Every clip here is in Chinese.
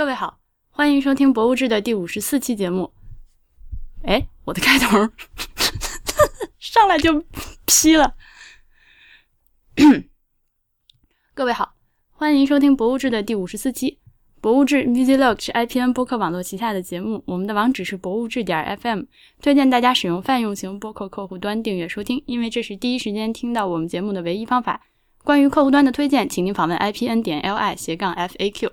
各位好，欢迎收听《博物志》的第五十四期节目。哎，我的开头 上来就劈了。各位好，欢迎收听《博物志》的第五十四期。《博物志》VisiLog 是 IPN 播客网络旗下的节目，我们的网址是博物志点 FM，推荐大家使用泛用型播客客户端订阅收听，因为这是第一时间听到我们节目的唯一方法。关于客户端的推荐，请您访问 IPN 点 LI 斜杠 FAQ。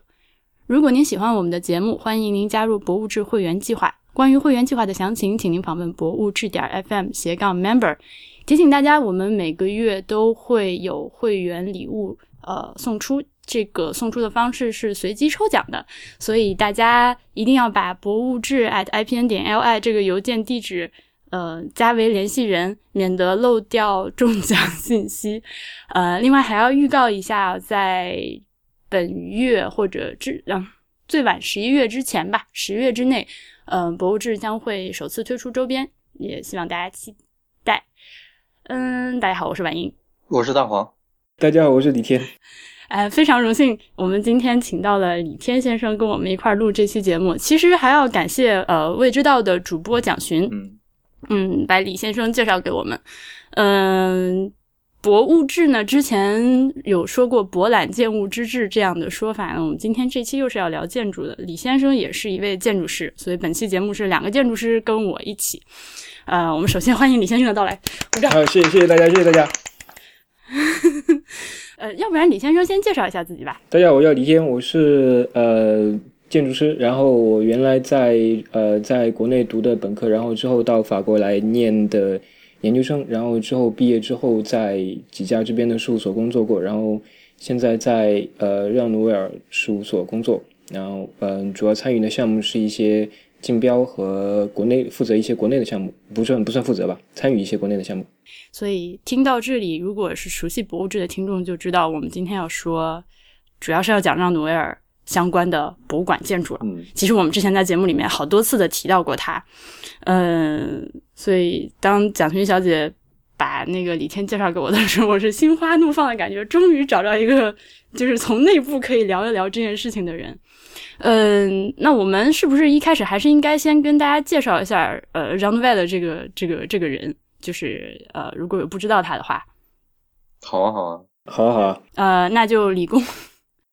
如果您喜欢我们的节目，欢迎您加入博物志会员计划。关于会员计划的详情，请您访问博物志点 FM 斜杠 Member。提醒大家，我们每个月都会有会员礼物，呃，送出。这个送出的方式是随机抽奖的，所以大家一定要把博物志 at ipn 点 li 这个邮件地址，呃，加为联系人，免得漏掉中奖信息。呃，另外还要预告一下，在。本月或者至嗯最晚十一月之前吧，十月之内，嗯，博物志将会首次推出周边，也希望大家期待。嗯，大家好，我是婉英，我是大黄，大家好，我是李天。哎，非常荣幸，我们今天请到了李天先生跟我们一块儿录这期节目。其实还要感谢呃未知道的主播蒋寻，嗯嗯，把李先生介绍给我们，嗯。博物志呢？之前有说过“博览建物之志”这样的说法。我们今天这期又是要聊建筑的。李先生也是一位建筑师，所以本期节目是两个建筑师跟我一起。呃，我们首先欢迎李先生的到来，鼓掌。好，谢谢谢谢大家，谢谢大家。呃，要不然李先生先介绍一下自己吧。大家好，我叫李天，我是呃建筑师，然后我原来在呃在国内读的本科，然后之后到法国来念的。研究生，然后之后毕业之后在几家这边的事务所工作过，然后现在在呃让努维尔事务所工作，然后嗯主要参与的项目是一些竞标和国内负责一些国内的项目，不算不算负责吧，参与一些国内的项目。所以听到这里，如果是熟悉博物志的听众就知道，我们今天要说，主要是要讲让努维尔相关的博物馆建筑了。嗯，其实我们之前在节目里面好多次的提到过它，嗯。所以，当蒋勋小姐把那个李天介绍给我的时候，我是心花怒放的感觉，终于找到一个就是从内部可以聊一聊这件事情的人。嗯，那我们是不是一开始还是应该先跟大家介绍一下呃 r o u n d w a y 的这个这个这个人？就是呃，如果有不知道他的话，好啊，好啊，好啊，好啊。呃，那就理工，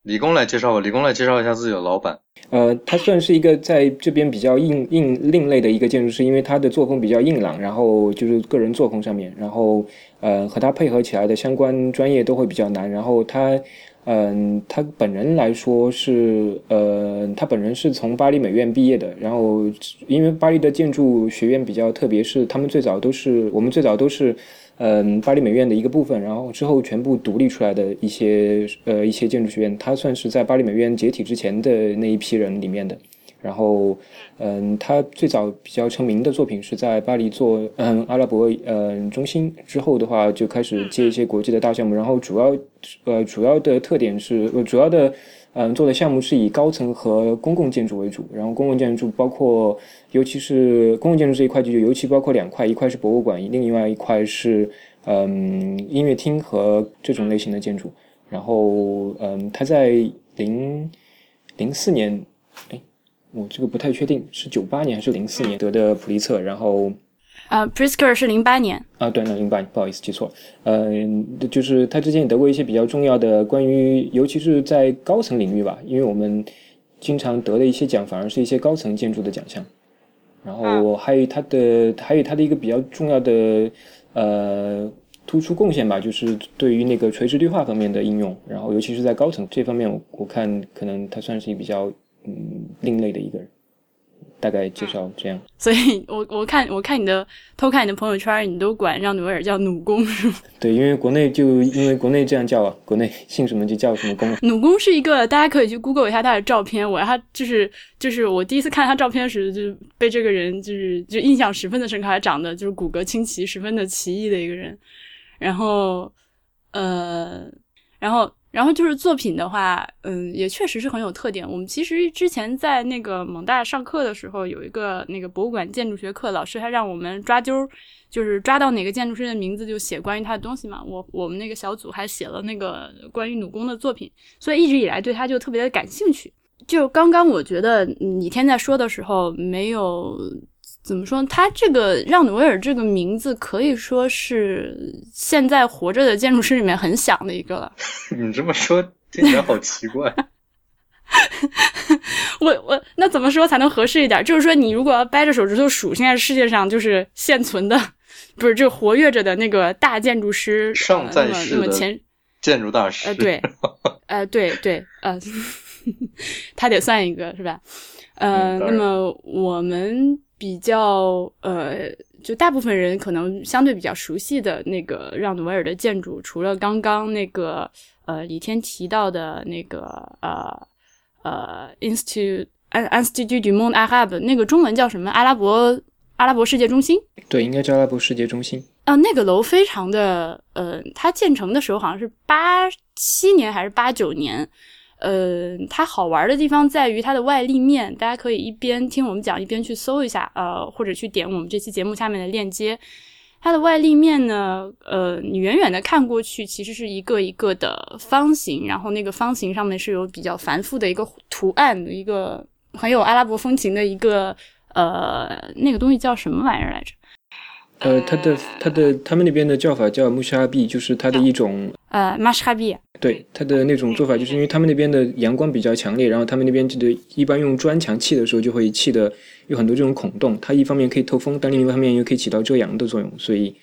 李工来介绍吧。李工来介绍一下自己的老板。呃，他算是一个在这边比较硬硬另类的一个建筑师，因为他的作风比较硬朗，然后就是个人作风上面，然后呃和他配合起来的相关专业都会比较难。然后他，嗯，他本人来说是，呃，他本人是从巴黎美院毕业的。然后因为巴黎的建筑学院比较特别，是他们最早都是我们最早都是。嗯，巴黎美院的一个部分，然后之后全部独立出来的一些呃一些建筑学院，他算是在巴黎美院解体之前的那一批人里面的。然后，嗯，他最早比较成名的作品是在巴黎做嗯阿拉伯嗯中心，之后的话就开始接一些国际的大项目。然后主要呃主要的特点是呃主要的。嗯，做的项目是以高层和公共建筑为主，然后公共建筑包括，尤其是公共建筑这一块就尤其包括两块，一块是博物馆，另外一块是嗯音乐厅和这种类型的建筑。然后嗯，他在零零四年，哎，我这个不太确定是九八年还是零四年得的普利策，然后。呃，Prisker 是零八年啊，对，那零八年，不好意思记错了。嗯，就是他之前也得过一些比较重要的关于，尤其是在高层领域吧，因为我们经常得的一些奖，反而是一些高层建筑的奖项。然后还有他的，还有他的一个比较重要的呃突出贡献吧，就是对于那个垂直绿化方面的应用。然后尤其是在高层这方面，我看可能他算是一比较嗯另类的一个人。大概介绍这样，所以我我看我看你的偷看你的朋友圈，你都管让努维尔叫弩工是吗？对，因为国内就因为国内这样叫啊，国内 姓什么就叫什么工。弩工是一个，大家可以去 Google 一下他的照片。我他就是就是我第一次看他照片时，就被这个人就是就印象十分的深刻，还长得就是骨骼清奇，十分的奇异的一个人。然后呃，然后。然后就是作品的话，嗯，也确实是很有特点。我们其实之前在那个蒙大上课的时候，有一个那个博物馆建筑学课，老师还让我们抓阄，就是抓到哪个建筑师的名字就写关于他的东西嘛。我我们那个小组还写了那个关于弩工的作品，所以一直以来对他就特别的感兴趣。就刚刚我觉得李天在说的时候没有怎么说，他这个让努维尔这个名字可以说是现在活着的建筑师里面很响的一个了。你这么说听起来好奇怪。我我那怎么说才能合适一点？就是说，你如果要掰着手指头数，现在世界上就是现存的，不是就活跃着的那个大建筑师，尚在世的前建筑大师，呃，对，呃，对对，呃，他得算一个是吧？呃，那么我们比较呃，就大部分人可能相对比较熟悉的那个让努维尔的建筑，除了刚刚那个呃李天提到的那个呃。呃，Institute Institute du Monde Arabe 那个中文叫什么？阿拉伯阿拉伯世界中心？对，应该叫阿拉伯世界中心。啊，那个楼非常的呃，它建成的时候好像是八七年还是八九年。呃，它好玩的地方在于它的外立面，大家可以一边听我们讲，一边去搜一下，呃，或者去点我们这期节目下面的链接。它的外立面呢，呃，你远远的看过去，其实是一个一个的方形，然后那个方形上面是有比较繁复的一个图案的一个很有阿拉伯风情的一个呃，那个东西叫什么玩意儿来着？呃，它的它的他们那边的叫法叫木沙哈比，就是它的一种呃马什哈比。对，它的那种做法，就是因为他们那边的阳光比较强烈，然后他们那边这个一般用砖墙砌的时候，就会砌的有很多这种孔洞，它一方面可以透风，但另一方面又可以起到遮阳的作用，所以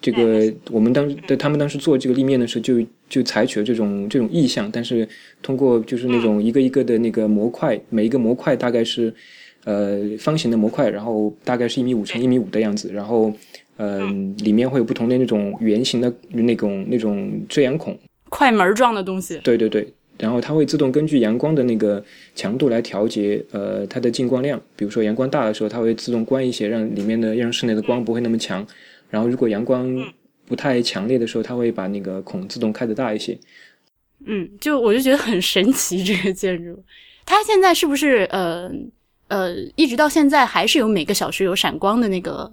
这个我们当的他们当时做这个立面的时候，就就采取了这种这种意象，但是通过就是那种一个一个的那个模块，每一个模块大概是呃方形的模块，然后大概是一米五乘一米五的样子，然后嗯里面会有不同的那种圆形的那种那种遮阳孔。快门状的东西，对对对，然后它会自动根据阳光的那个强度来调节，呃，它的进光量。比如说阳光大的时候，它会自动关一些，让里面的让室内的光不会那么强。然后如果阳光不太强烈的时候，它会把那个孔自动开的大一些。嗯，就我就觉得很神奇，这个建筑，它现在是不是呃呃，一直到现在还是有每个小时有闪光的那个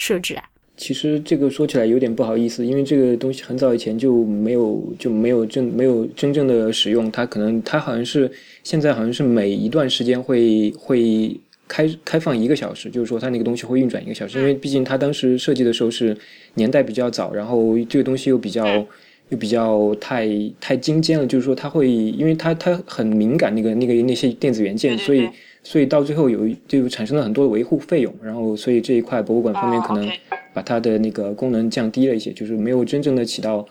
设置啊？其实这个说起来有点不好意思，因为这个东西很早以前就没有就没有真没有真正的使用。它可能它好像是现在好像是每一段时间会会开开放一个小时，就是说它那个东西会运转一个小时。因为毕竟它当时设计的时候是年代比较早，然后这个东西又比较又比较太太精尖了，就是说它会因为它它很敏感那个那个那些电子元件，所以所以到最后有就产生了很多维护费用，然后所以这一块博物馆方面可能。把它的那个功能降低了一些，就是没有真正的起到，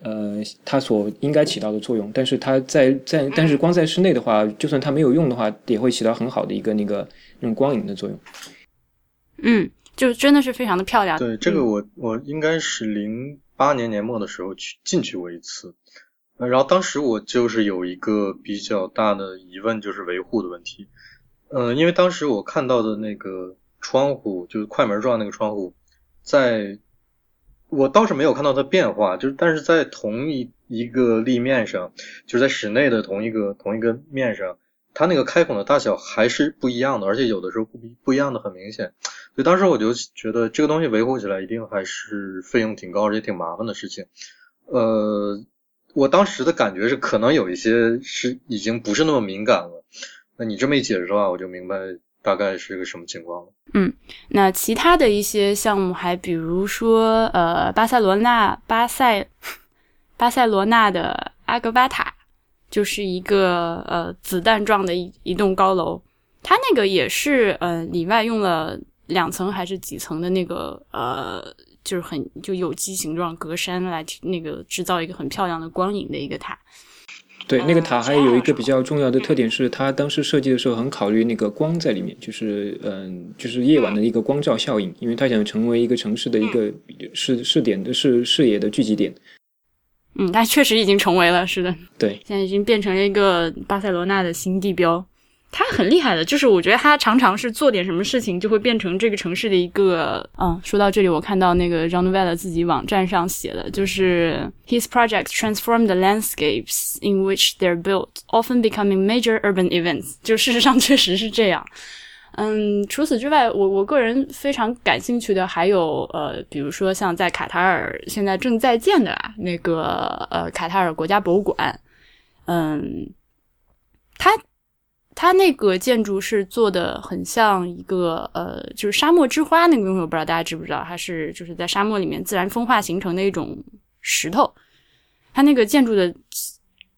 呃，它所应该起到的作用。但是它在在，但是光在室内的话，就算它没有用的话，也会起到很好的一个那个那种光影的作用。嗯，就真的是非常的漂亮。对，这个我我应该是零八年年末的时候去进去过一次，然后当时我就是有一个比较大的疑问，就是维护的问题。嗯，因为当时我看到的那个窗户，就是快门状那个窗户。在，我倒是没有看到它变化，就是但是在同一一个立面上，就是在室内的同一个同一个面上，它那个开孔的大小还是不一样的，而且有的时候不不一样的很明显，所以当时我就觉得这个东西维护起来一定还是费用挺高，而且挺麻烦的事情。呃，我当时的感觉是可能有一些是已经不是那么敏感了，那你这么一解释的话，我就明白。大概是个什么情况了？嗯，那其他的一些项目还比如说，呃，巴塞罗那巴塞巴塞罗那的阿格巴塔，就是一个呃子弹状的一一栋高楼，它那个也是呃里外用了两层还是几层的那个呃，就是很就有机形状格栅来那个制造一个很漂亮的光影的一个塔。对，那个塔还有一个比较重要的特点是，它当时设计的时候很考虑那个光在里面，就是嗯，就是夜晚的一个光照效应，因为它想成为一个城市的一个视视点的视视野的聚集点。嗯，它确实已经成为了，是的。对，现在已经变成了一个巴塞罗那的新地标。他很厉害的，就是我觉得他常常是做点什么事情，就会变成这个城市的一个。嗯，说到这里，我看到那个 Jean Nouvel 自己网站上写的，就是 His projects transform the landscapes in which they're built, often becoming major urban events。就事实上确实是这样。嗯，除此之外，我我个人非常感兴趣的还有呃，比如说像在卡塔尔现在正在建的那个呃卡塔尔国家博物馆。嗯，它。它那个建筑是做的很像一个呃，就是沙漠之花那个东西，我不知道大家知不知道，它是就是在沙漠里面自然风化形成的一种石头，它那个建筑的。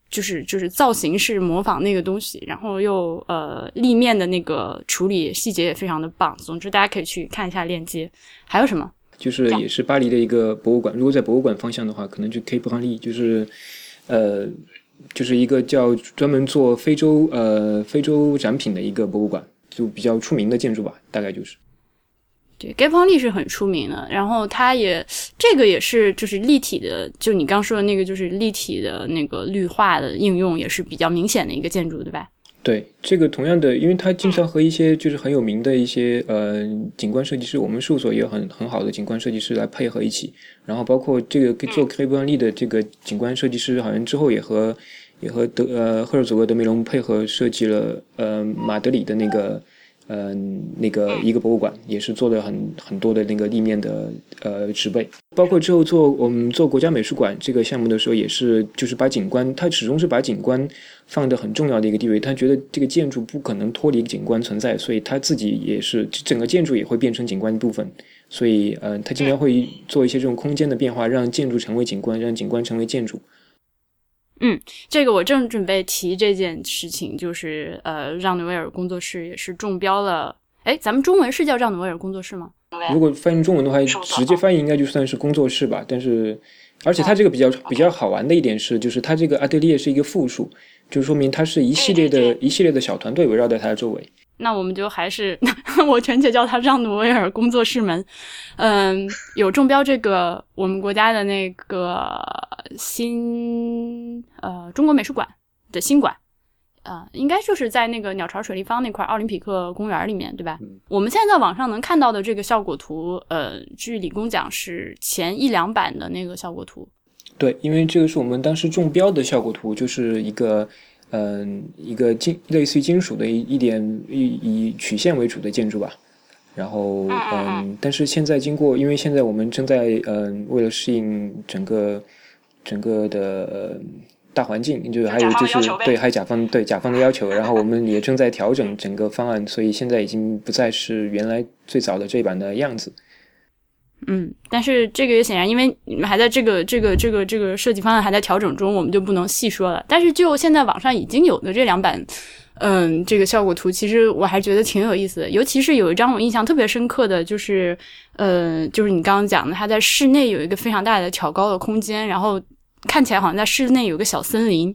就是就是造型是模仿那个东西，然后又呃立面的那个处理细节也非常的棒。总之大家可以去看一下链接。还有什么？就是也是巴黎的一个博物馆。如果在博物馆方向的话，可能就 K 布康利，就是呃就是一个叫专门做非洲呃非洲展品的一个博物馆，就比较出名的建筑吧，大概就是。对 g a p o n 是很出名的，然后它也这个也是就是立体的，就你刚说的那个就是立体的那个绿化的应用也是比较明显的一个建筑，对吧？对，这个同样的，因为他经常和一些就是很有名的一些呃景观设计师，我们事务所也有很很好的景观设计师来配合一起，然后包括这个做 g a p o n 的这个景观设计师，好像之后也和也和德呃赫尔佐格德梅隆配合设计了呃马德里的那个。嗯，那个一个博物馆也是做了很很多的那个立面的呃植被，包括之后做我们做国家美术馆这个项目的时候，也是就是把景观，它始终是把景观放的很重要的一个地位。他觉得这个建筑不可能脱离景观存在，所以他自己也是整个建筑也会变成景观一部分。所以，嗯，他经常会做一些这种空间的变化，让建筑成为景观，让景观成为建筑。嗯，这个我正准备提这件事情，就是呃，让努维尔工作室也是中标了。哎，咱们中文是叫让努维尔工作室吗？如果翻译中文的话，直接翻译应该就算是工作室吧。但是，而且它这个比较比较好玩的一点是，就是它这个阿德利是一个复数，就说明它是一系列的一系列的小团队围绕在它的周围。那我们就还是 我全且叫它让努维尔工作室们，嗯，有中标这个我们国家的那个新呃中国美术馆的新馆，呃，应该就是在那个鸟巢水立方那块奥林匹克公园里面，对吧？我们现在在网上能看到的这个效果图，呃，据李工讲是前一两版的那个效果图。对，因为这个是我们当时中标的效果图，就是一个。嗯，一个金类似于金属的一一点以以曲线为主的建筑吧，然后嗯，但是现在经过，因为现在我们正在嗯，为了适应整个整个的大环境，就是还有就是对，还有甲方对甲方的要求，然后我们也正在调整整个方案，所以现在已经不再是原来最早的这一版的样子。嗯，但是这个也显然，因为你们还在这个这个这个这个设计方案还在调整中，我们就不能细说了。但是就现在网上已经有的这两版，嗯，这个效果图，其实我还觉得挺有意思的。尤其是有一张我印象特别深刻的就是，呃，就是你刚刚讲的，它在室内有一个非常大的挑高的空间，然后看起来好像在室内有个小森林，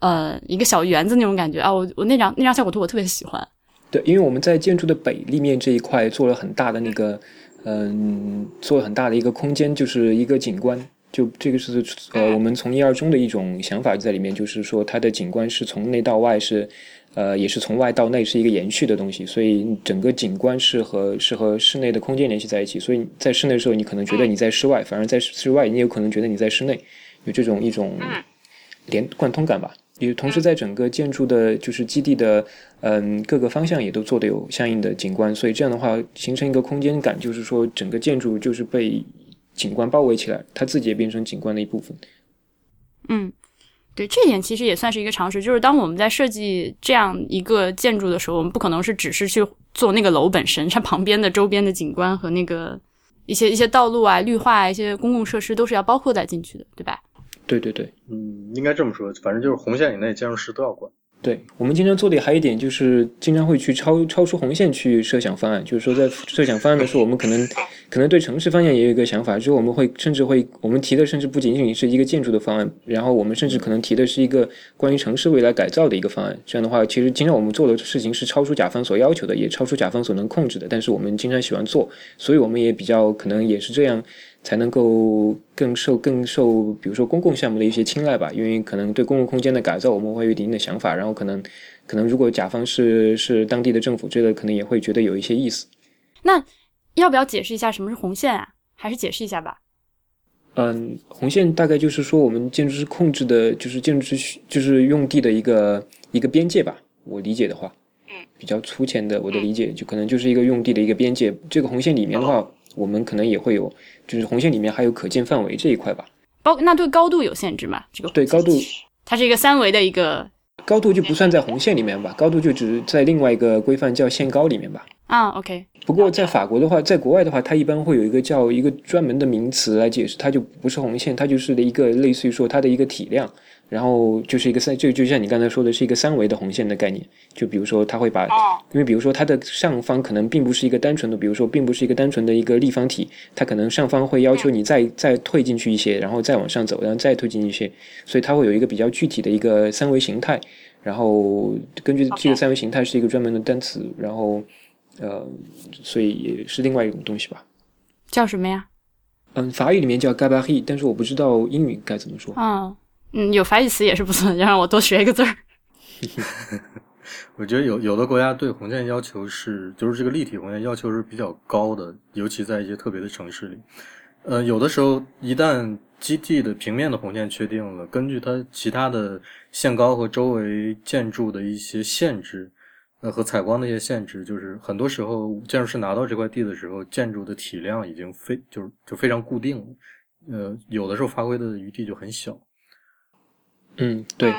呃，一个小园子那种感觉啊。我我那张那张效果图我特别喜欢。对，因为我们在建筑的北立面这一块做了很大的那个。嗯，做了很大的一个空间，就是一个景观。就这个是呃，我们从一而终的一种想法在里面，就是说它的景观是从内到外是，呃，也是从外到内是一个延续的东西。所以整个景观是和是和室内的空间联系在一起。所以在室内的时候，你可能觉得你在室外，反而在室外，你有可能觉得你在室内，有这种一种连贯通感吧。也同时，在整个建筑的，就是基地的，嗯，各个方向也都做的有相应的景观，所以这样的话，形成一个空间感，就是说，整个建筑就是被景观包围起来，它自己也变成景观的一部分。嗯，对，这点其实也算是一个常识，就是当我们在设计这样一个建筑的时候，我们不可能是只是去做那个楼本身，它旁边的周边的景观和那个一些一些道路啊、绿化啊、一些公共设施都是要包括在进去的，对吧？对对对，嗯，应该这么说，反正就是红线以内建筑师都要管。对我们经常做的还有一点就是，经常会去超超出红线去设想方案。就是说，在设想方案的时候，我们可能可能对城市方向也有一个想法，就是我们会甚至会我们提的甚至不仅仅是一个建筑的方案，然后我们甚至可能提的是一个关于城市未来改造的一个方案。这样的话，其实经常我们做的事情是超出甲方所要求的，也超出甲方所能控制的。但是我们经常喜欢做，所以我们也比较可能也是这样。才能够更受更受，比如说公共项目的一些青睐吧，因为可能对公共空间的改造，我们会有一定的想法，然后可能可能如果甲方是是当地的政府，这个可能也会觉得有一些意思。那要不要解释一下什么是红线啊？还是解释一下吧。嗯，红线大概就是说我们建筑师控制的，就是建筑师就是用地的一个一个边界吧。我理解的话，嗯，比较粗浅的我的理解，就可能就是一个用地的一个边界。这个红线里面的话。我们可能也会有，就是红线里面还有可见范围这一块吧。包那对高度有限制吗？这个对高度，它是一个三维的一个高度就不算在红线里面吧，高度就只是在另外一个规范叫限高里面吧。啊，OK。不过在法国的话，在国外的话，它一般会有一个叫一个专门的名词来解释，它就不是红线，它就是的一个类似于说它的一个体量，然后就是一个三，就就像你刚才说的是一个三维的红线的概念。就比如说，它会把，因为比如说它的上方可能并不是一个单纯的，比如说并不是一个单纯的一个立方体，它可能上方会要求你再再退进去一些，然后再往上走，然后再退进一些，所以它会有一个比较具体的一个三维形态。然后根据这个三维形态是一个专门的单词，然后。呃，所以也是另外一种东西吧，叫什么呀？嗯，法语里面叫 gabarit，但是我不知道英语该怎么说。嗯嗯，有法语词也是不错，要让我多学一个字儿。我觉得有有的国家对红线要求是，就是这个立体红线要求是比较高的，尤其在一些特别的城市里。呃，有的时候一旦基地的平面的红线确定了，根据它其他的限高和周围建筑的一些限制。呃，和采光的一些限制，就是很多时候建筑师拿到这块地的时候，建筑的体量已经非就是就非常固定了，呃，有的时候发挥的余地就很小。嗯，对，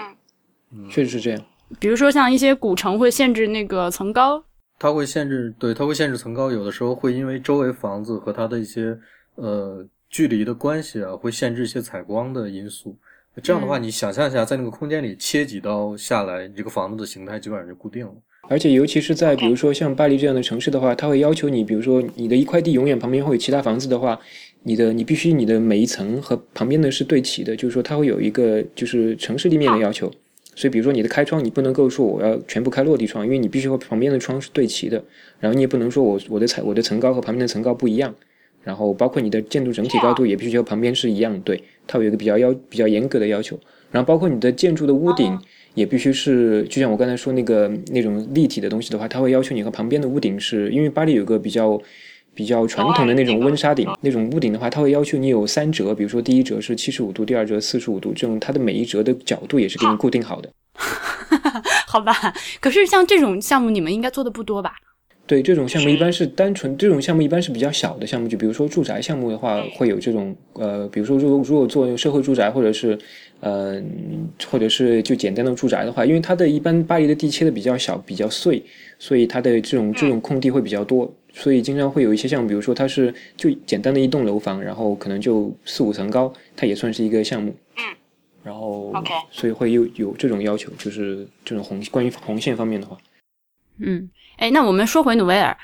确实是这样。比如说像一些古城会限制那个层高，它会限制，对，它会限制层高，有的时候会因为周围房子和它的一些呃距离的关系啊，会限制一些采光的因素。这样的话，你想象一下，在那个空间里切几刀下来，你这个房子的形态基本上就固定了。而且，尤其是在比如说像巴黎这样的城市的话，它会要求你，比如说你的一块地永远旁边会有其他房子的话，你的你必须你的每一层和旁边的是对齐的，就是说它会有一个就是城市立面的要求。所以，比如说你的开窗，你不能够说我要全部开落地窗，因为你必须和旁边的窗是对齐的。然后你也不能说我我的层我的层高和旁边的层高不一样。然后包括你的建筑整体高度也必须和旁边是一样，对，它有一个比较要比较严格的要求。然后包括你的建筑的屋顶。也必须是，就像我刚才说那个那种立体的东西的话，它会要求你和旁边的屋顶是，因为巴黎有个比较比较传统的那种温莎顶，那种屋顶的话，它会要求你有三折，比如说第一折是七十五度，第二折四十五度，这种它的每一折的角度也是给你固定好的。好吧，可是像这种项目，你们应该做的不多吧？对，这种项目一般是单纯，这种项目一般是比较小的项目，就比如说住宅项目的话，会有这种呃，比如说如果如果做社会住宅或者是。嗯，或者是就简单的住宅的话，因为它的一般巴黎的地切的比较小、比较碎，所以它的这种这种空地会比较多，所以经常会有一些项目，比如说它是就简单的一栋楼房，然后可能就四五层高，它也算是一个项目。嗯。然后，OK，所以会有有这种要求，就是这种红关于红线方面的话。嗯，哎，那我们说回努维尔。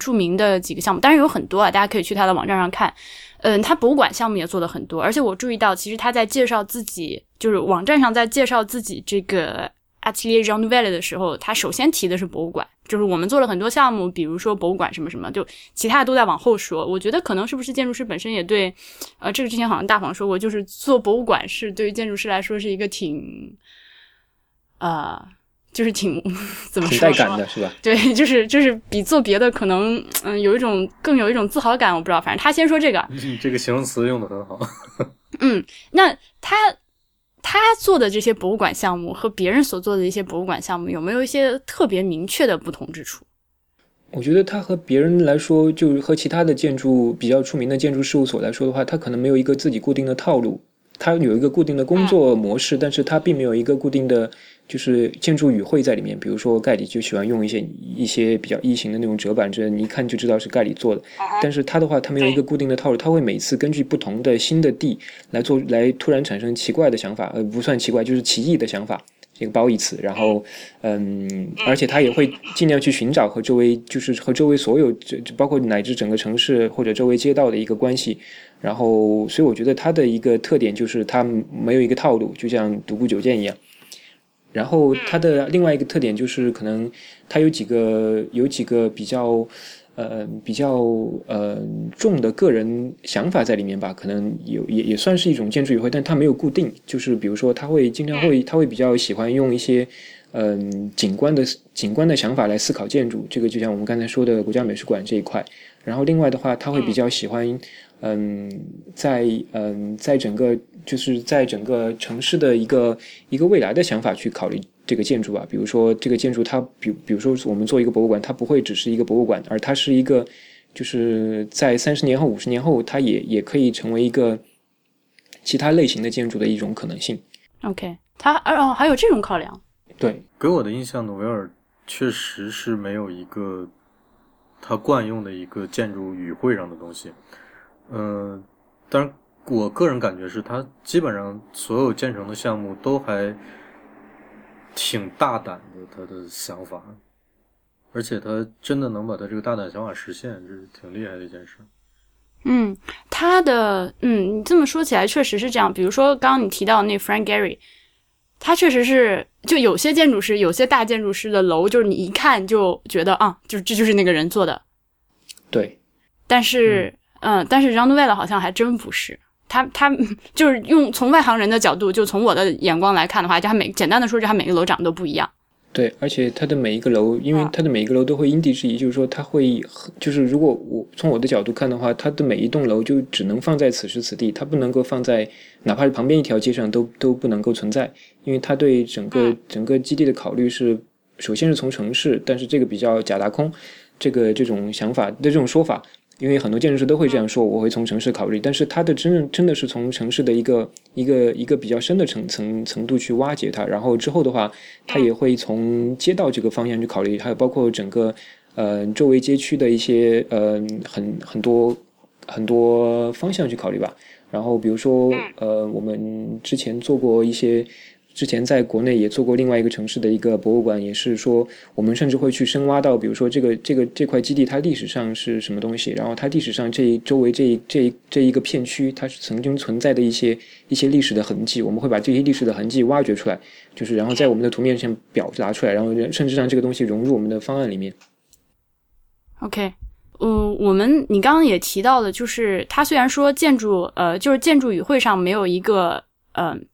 著名的几个项目，当然有很多啊，大家可以去他的网站上看。嗯，他博物馆项目也做的很多，而且我注意到，其实他在介绍自己，就是网站上在介绍自己这个 Atelier Jean Nouvel 的时候，他首先提的是博物馆，就是我们做了很多项目，比如说博物馆什么什么，就其他的都在往后说。我觉得可能是不是建筑师本身也对，呃，这个之前好像大黄说过，就是做博物馆是对于建筑师来说是一个挺，呃。就是挺 怎么说？带感的是吧？对，就是就是比做别的可能嗯有一种更有一种自豪感，我不知道，反正他先说这个，这个形容词用的很好。嗯，那他他做的这些博物馆项目和别人所做的一些博物馆项目有没有一些特别明确的不同之处？我觉得他和别人来说，就是和其他的建筑比较出名的建筑事务所来说的话，他可能没有一个自己固定的套路，他有一个固定的工作模式，但是他并没有一个固定的。就是建筑语汇在里面，比如说盖里就喜欢用一些一些比较异形的那种折板，这你一看就知道是盖里做的。但是他的话，他没有一个固定的套路，他会每次根据不同的新的地来做，来突然产生奇怪的想法，呃，不算奇怪，就是奇异的想法，一个褒义词。然后，嗯，而且他也会尽量去寻找和周围，就是和周围所有，这包括乃至整个城市或者周围街道的一个关系。然后，所以我觉得他的一个特点就是他没有一个套路，就像独孤九剑一样。然后它的另外一个特点就是，可能它有几个有几个比较呃比较呃重的个人想法在里面吧，可能有也也算是一种建筑语汇，但它没有固定。就是比如说，他会经常会他会比较喜欢用一些嗯景观的景观的想法来思考建筑。这个就像我们刚才说的国家美术馆这一块。然后另外的话，他会比较喜欢。嗯，在嗯，在整个就是在整个城市的一个一个未来的想法去考虑这个建筑吧，比如说这个建筑它，比比如说我们做一个博物馆，它不会只是一个博物馆，而它是一个就是在三十年后、五十年后，它也也可以成为一个其他类型的建筑的一种可能性。OK，它哦还有这种考量。对，给我的印象，努维尔确实是没有一个他惯用的一个建筑语汇上的东西。嗯，当然，我个人感觉是他基本上所有建成的项目都还挺大胆的，他的想法，而且他真的能把他这个大胆想法实现，这是挺厉害的一件事。嗯，他的嗯，你这么说起来确实是这样。比如说刚刚你提到那 Frank Gehry，他确实是就有些建筑师，有些大建筑师的楼，就是你一看就觉得啊，就这就是那个人做的。对，但是嗯，但是 r o n d w e l 好像还真不是。他他就是用从外行人的角度，就从我的眼光来看的话，就他每简单的说，就他每个楼长得都不一样。对，而且它的每一个楼，因为它的每一个楼都会因地制宜，就是说它会，就是如果我从我的角度看的话，它的每一栋楼就只能放在此时此地，它不能够放在哪怕是旁边一条街上都都不能够存在，因为它对整个整个基地的考虑是，首先是从城市，但是这个比较假大空，这个这种想法的这种说法。因为很多建筑师都会这样说，我会从城市考虑，但是他的真正真的是从城市的一个一个一个比较深的层层程度去挖掘它，然后之后的话，他也会从街道这个方向去考虑，还有包括整个呃周围街区的一些呃很很多很多方向去考虑吧。然后比如说呃我们之前做过一些。之前在国内也做过另外一个城市的一个博物馆，也是说我们甚至会去深挖到，比如说这个这个这块基地它历史上是什么东西，然后它历史上这周围这这这一个片区它是曾经存在的一些一些历史的痕迹，我们会把这些历史的痕迹挖掘出来，就是然后在我们的图面上表达出来，然后甚至让这个东西融入我们的方案里面。OK，嗯，我们你刚刚也提到了，就是它虽然说建筑呃就是建筑语汇上没有一个嗯。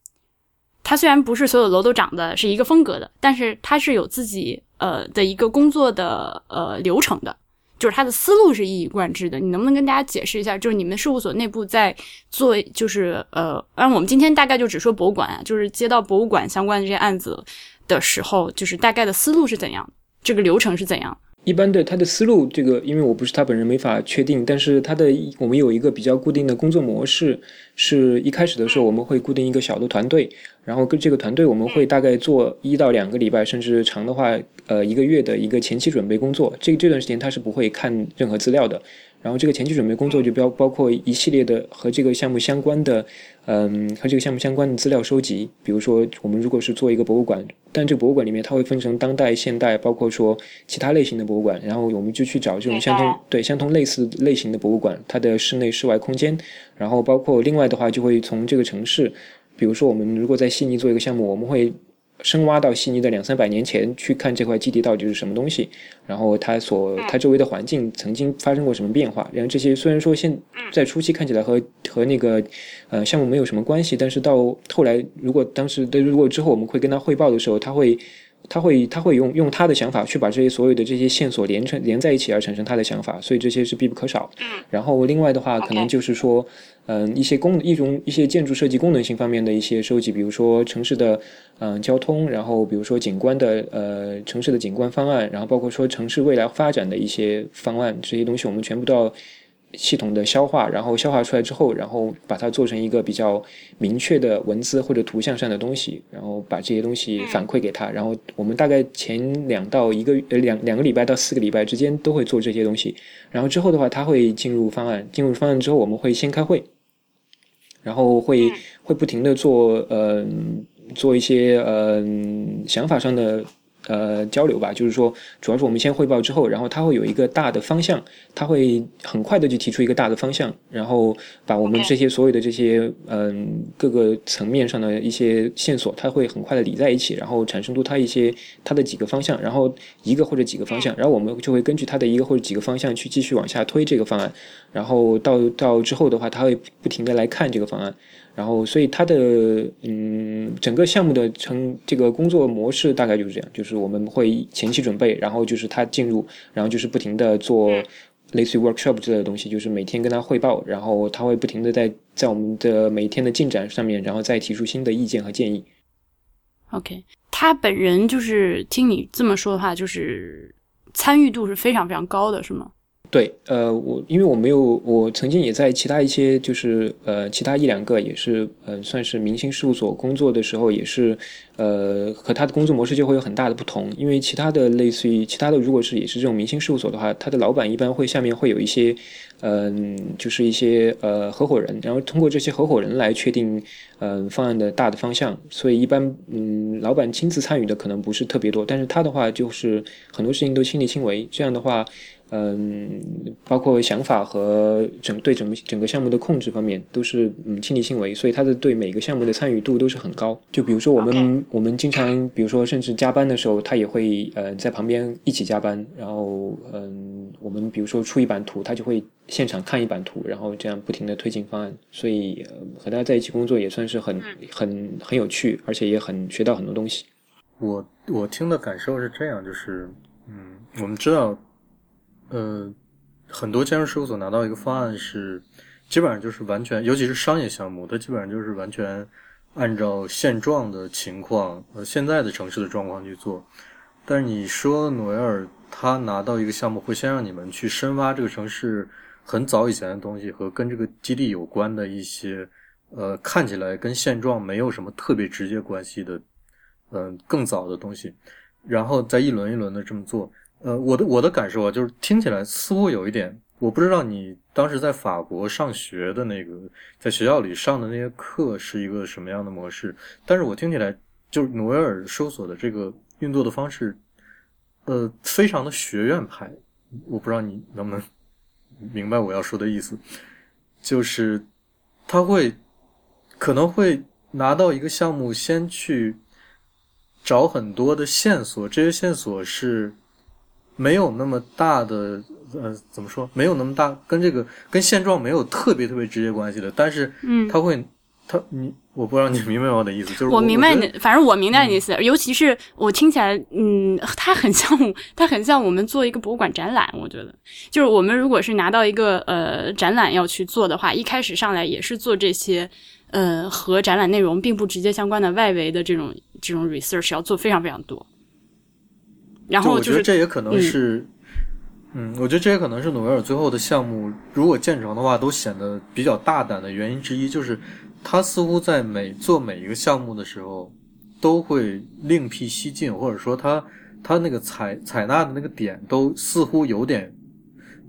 它虽然不是所有楼都长得是一个风格的，但是它是有自己呃的一个工作的呃流程的，就是它的思路是一以贯之的。你能不能跟大家解释一下，就是你们事务所内部在做，就是呃，然我们今天大概就只说博物馆啊，就是接到博物馆相关的这些案子的时候，就是大概的思路是怎样，这个流程是怎样？一般的他的思路，这个因为我不是他本人，没法确定。但是他的我们有一个比较固定的工作模式，是一开始的时候我们会固定一个小的团队，然后跟这个团队我们会大概做一到两个礼拜，甚至长的话，呃，一个月的一个前期准备工作。这这段时间他是不会看任何资料的。然后这个前期准备工作就包包括一系列的和这个项目相关的，嗯，和这个项目相关的资料收集。比如说，我们如果是做一个博物馆，但这个博物馆里面它会分成当代、现代，包括说其他类型的博物馆。然后我们就去找这种相同对相同类似类型的博物馆，它的室内、室外空间。然后包括另外的话，就会从这个城市，比如说我们如果在悉尼做一个项目，我们会。深挖到悉尼的两三百年前去看这块基地到底是什么东西，然后它所它周围的环境曾经发生过什么变化，然后这些虽然说现在初期看起来和和那个呃项目没有什么关系，但是到后来如果当时的如果之后我们会跟他汇报的时候，他会。他会他会用用他的想法去把这些所有的这些线索连成连在一起而产生他的想法，所以这些是必不可少。嗯，然后另外的话，可能就是说，嗯，一些功一种一些建筑设计功能性方面的一些收集，比如说城市的嗯交通，然后比如说景观的呃城市的景观方案，然后包括说城市未来发展的一些方案，这些东西我们全部都要。系统的消化，然后消化出来之后，然后把它做成一个比较明确的文字或者图像上的东西，然后把这些东西反馈给他。然后我们大概前两到一个呃两两个礼拜到四个礼拜之间都会做这些东西。然后之后的话，他会进入方案，进入方案之后，我们会先开会，然后会会不停的做呃做一些呃想法上的。呃，交流吧，就是说，主要是我们先汇报之后，然后他会有一个大的方向，他会很快的就提出一个大的方向，然后把我们这些所有的这些嗯各个层面上的一些线索，他会很快的理在一起，然后产生出他一些他的几个方向，然后一个或者几个方向，然后我们就会根据他的一个或者几个方向去继续往下推这个方案，然后到到之后的话，他会不停的来看这个方案。然后，所以它的嗯，整个项目的成这个工作模式大概就是这样，就是我们会前期准备，然后就是他进入，然后就是不停的做类似于 workshop 之类的东西，就是每天跟他汇报，然后他会不停的在在我们的每一天的进展上面，然后再提出新的意见和建议。OK，他本人就是听你这么说的话，就是参与度是非常非常高的，是吗？对，呃，我因为我没有，我曾经也在其他一些就是呃其他一两个也是呃算是明星事务所工作的时候，也是呃和他的工作模式就会有很大的不同。因为其他的类似于其他的，如果是也是这种明星事务所的话，他的老板一般会下面会有一些嗯就是一些呃合伙人，然后通过这些合伙人来确定嗯方案的大的方向。所以一般嗯老板亲自参与的可能不是特别多，但是他的话就是很多事情都亲力亲为。这样的话。嗯，包括想法和整对整个整个项目的控制方面都是嗯亲力亲为，所以他的对每个项目的参与度都是很高。就比如说我们我们经常，比如说甚至加班的时候，他也会呃在旁边一起加班。然后嗯，我们比如说出一版图，他就会现场看一版图，然后这样不停的推进方案。所以和他在一起工作也算是很很很有趣，而且也很学到很多东西。我我听的感受是这样，就是嗯，我们知道。呃，很多建筑事务所拿到一个方案是，基本上就是完全，尤其是商业项目，它基本上就是完全按照现状的情况，呃，现在的城市的状况去做。但是你说努维尔他拿到一个项目，会先让你们去深挖这个城市很早以前的东西和跟这个基地有关的一些，呃，看起来跟现状没有什么特别直接关系的，嗯，更早的东西，然后再一轮一轮的这么做。呃，我的我的感受啊，就是听起来似乎有一点，我不知道你当时在法国上学的那个，在学校里上的那些课是一个什么样的模式，但是我听起来就是努维尔收索的这个运作的方式，呃，非常的学院派，我不知道你能不能 明白我要说的意思，就是他会可能会拿到一个项目，先去找很多的线索，这些线索是。没有那么大的，呃，怎么说？没有那么大，跟这个跟现状没有特别特别直接关系的。但是，嗯，他会，他你，我不知道你明白我的意思，就是我明白你，反正我明白你的意思。尤其是我听起来，嗯，它很像，它很像我们做一个博物馆展览。我觉得，就是我们如果是拿到一个呃展览要去做的话，一开始上来也是做这些，呃，和展览内容并不直接相关的外围的这种这种 research 要做非常非常多。然后我觉得这也可能是，嗯，我觉得这也可能是努维尔最后的项目如果建成的话，都显得比较大胆的原因之一，就是他似乎在每做每一个项目的时候，都会另辟蹊径，或者说他他那个采采纳的那个点都似乎有点，